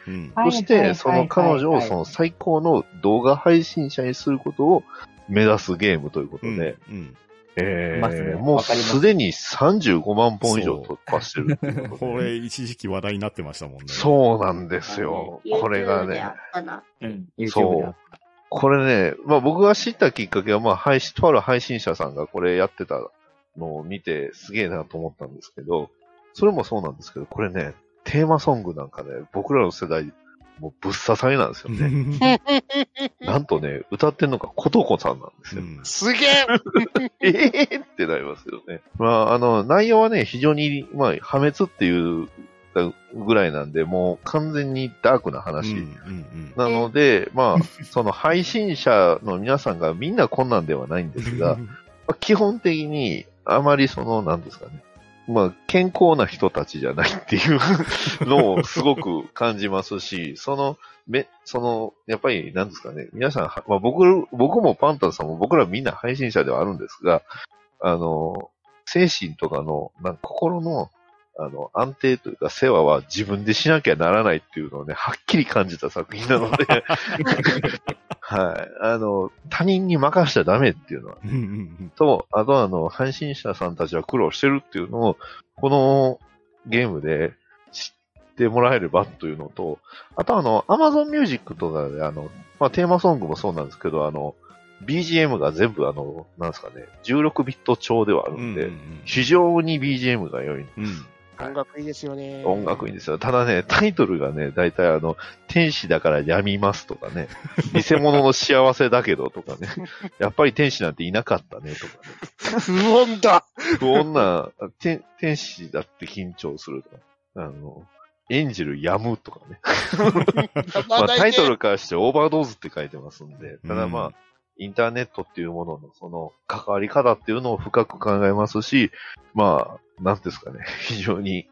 そして、その彼女をその最高の動画配信者にすることを目指すゲームということうんで、うん。えもうすすでに35万本以上突破してるこれ、一時期話題になってましたもんね。そうなんですよ。これがね、そう。これね、まあ僕が知ったきっかけは、まあ配信、とある配信者さんがこれやってたのを見て、すげえなと思ったんですけど、それもそうなんですけど、これね、テーマソングなんかね、僕らの世代、もうぶっ刺さりなんですよね。なんとね、歌ってんのがことこさんなんですよ。うんすげえ ええってなりますよね。まあ、あの、内容はね、非常に、まあ、破滅っていうぐらいなんで、もう完全にダークな話。うんうんなので、まあ、その配信者の皆さんがみんなこんなんではないんですが、まあ基本的にあまりその、なんですかね。まあ、健康な人たちじゃないっていう のをすごく感じますし、その、め、その、やっぱり、なんですかね、皆さんは、まあ僕、僕もパンタンさんも僕らみんな配信者ではあるんですが、あの、精神とかの、なんか心の、あの、安定というか世話は自分でしなきゃならないっていうのをね、はっきり感じた作品なので、はい。あの、他人に任しちゃダメっていうのは、うんうんうんと、あとはあの、配信者さんたちは苦労してるっていうのを、このゲームで知ってもらえればというのと、あとあの、Amazon Music とかであの、まあ、テーマソングもそうなんですけど、あの、BGM が全部あの、なんですかね、16ビット調ではあるんで、うん非常に BGM が良い。うんうん音楽いいですよね。音楽いいんですよ。ただね、タイトルがね、大体あの、天使だから病みますとかね、偽物の幸せだけどとかね、やっぱり天使なんていなかったねとかね。不穏だ。不穏な、天天使だって緊張するとか、あの、エンジェルやむとか ね。まあ、タイトルからしてオーバードーズって書いてますんで、ただまあ、うんインターネットっていうもののその関わり方っていうのを深く考えますし、まあ、なんですかね、非常に、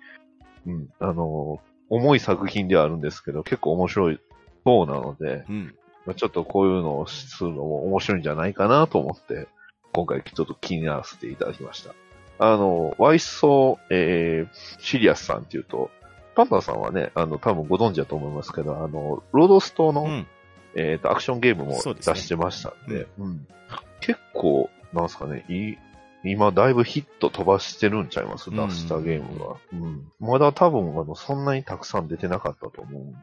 うん、あの、重い作品ではあるんですけど、結構面白いそうなので、うん。まあちょっとこういうのをするのも面白いんじゃないかなと思って、今回ちょっと気にならせていただきました。あの、ワイソー、えー、シリアスさんっていうと、パンダさんはね、あの、多分ご存知だと思いますけど、あの、ロードストの、うんえっ、と、アクションゲームも出してましたんで、うん。結構、なんすかね、いい、今だいぶヒット飛ばしてるんちゃいます？うん。出したゲームが。うん。まだ多分、あの、そんなにたくさん出てなかったと思うんで、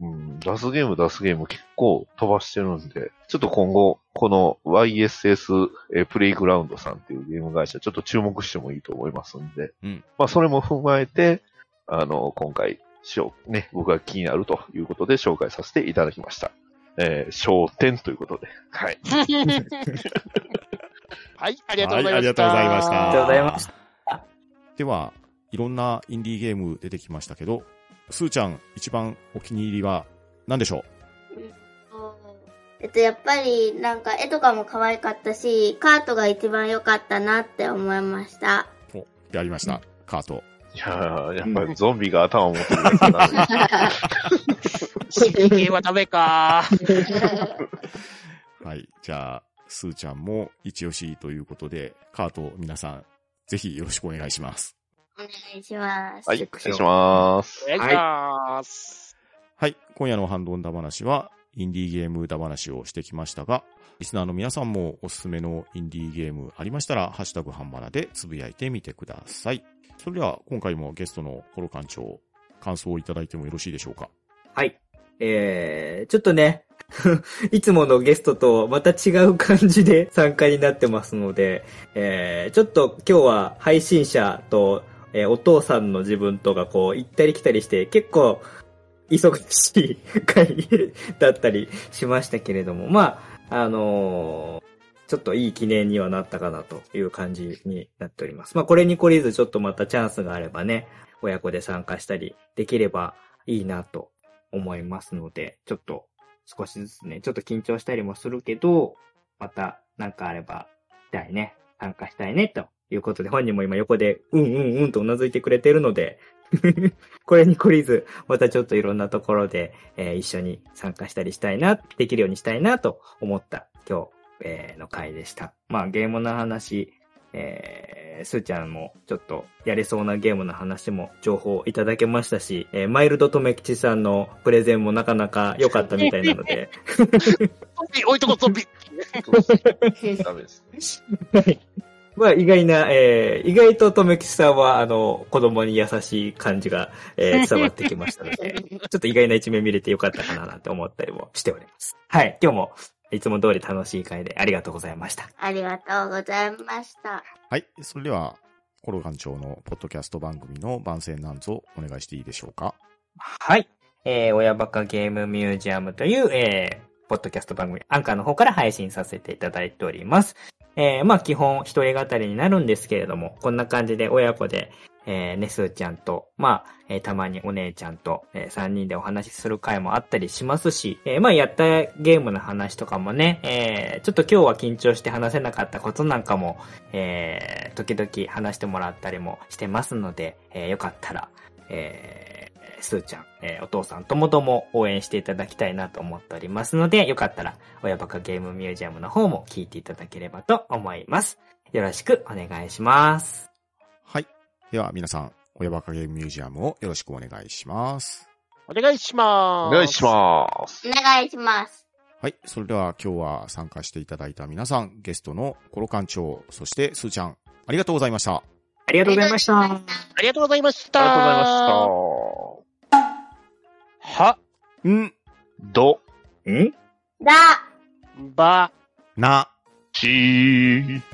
うん、出すゲーム出すゲーム結構飛ばしてるんで、ちょっと今後、この YSS えープレイグラウンドさんっていうゲーム会社、ちょっと注目してもいいと思いますんで、うん。まあ、それも踏まえて、あの、今回、しょう。ね、僕が気になるということで紹介させていただきました。えー、焦点ということで。はい。はい、ありがとうございました。はいありがとうございました。ありがとうございました。では、いろんなインディーゲーム出てきましたけど、スーちゃん一番お気に入りは何でしょえっと、やっぱり、なんか、絵とかも可愛かったし、カートが一番良かったなって思いました。うお、やりました。カート。いやーやっぱりゾンビが頭を持ってるやつだな。刺激はダメか。はい。じゃあ、スーちゃんも一押しということで、カート皆さん、ぜひよろしくお願いします。お願いします。はい、お願いします。お願いします。はい。今夜のハンドンダ話は、インディーゲームダ話をしてきましたが、リスナーの皆さんもおすすめのインディーゲームありましたら、ハッシュタグハンバナでつぶやいてみてください。それでは、今回もゲストのコロ館長、感想をいただいてもよろしいでしょうか？はい。えー、ちょっとね、いつものゲストとまた違う感じで参加になってますので、えー、ちょっと今日は配信者と、えーお父さんの自分とがこう行ったり来たりして結構忙しい回だったりしましたけれども、まあ、あのーちょっといい記念にはなったかなという感じになっております。まあこれに懲りずちょっとまたチャンスがあればね、親子で参加したりできればいいなと思いますので、ちょっと少しずつね、ちょっと緊張したりもするけど、またなんかあれば、したいね、参加したいね、ということで、本人も今横で、うんうんうんとうなずいてくれてるので、これに懲りず、またちょっといろんなところで、えー一緒に参加したりしたいな、できるようにしたいなと思った今日、えーの回でした。まあゲームの話、えー、すーちゃんもちょっとやれそうなゲームの話も情報いただけましたし、えーマイルドとめきちさんのプレゼンもなかなか良かったみたいなので、ゾンビ、置いとこゾンビ。ダメです。はい。まあ、意外な、えー、意外ととめきちさんは、あの、子供に優しい感じが、えー、伝わってきましたので、ちょっと意外な一面見れてよかったかななんて思ったりもしております。はい。今日も、いつも通り楽しい回でありがとうございました。ありがとうございました。はい。それでは、コロ館長のポッドキャスト番組の番宣なんぞお願いしていいでしょうか？はい。えー、親バカゲームミュージアムという、えー、ポッドキャスト番組、アンカーの方から配信させていただいております。えー、まあ基本一人語りになるんですけれども、こんな感じで親子で、えー、ね、すーちゃんと、まあ、えー、たまにお姉ちゃんと、えー、三人でお話しする回もあったりしますし、えー、まあ、やったゲームの話とかもね、えー、ちょっと今日は緊張して話せなかったことなんかも、えー、時々話してもらったりもしてますので、えー、よかったら、えー、すーちゃん、えー、お父さんともとも応援していただきたいなと思っておりますので、よかったら、親バカゲームミュージアムの方も聞いていただければと思います。よろしくお願いします。はい。では皆さん、親バカゲームミュージアムをよろしくお願いします。お願いします。お願いします。お願いします。はい。それでは今日は参加していただいた皆さん、ゲストのコロ館長、そしてスーちゃん、ありがとうございました。ありがとうございました。ありがとうございました。ありがとうございました。は、ん、ど、ん？だ。ば、な、ちー。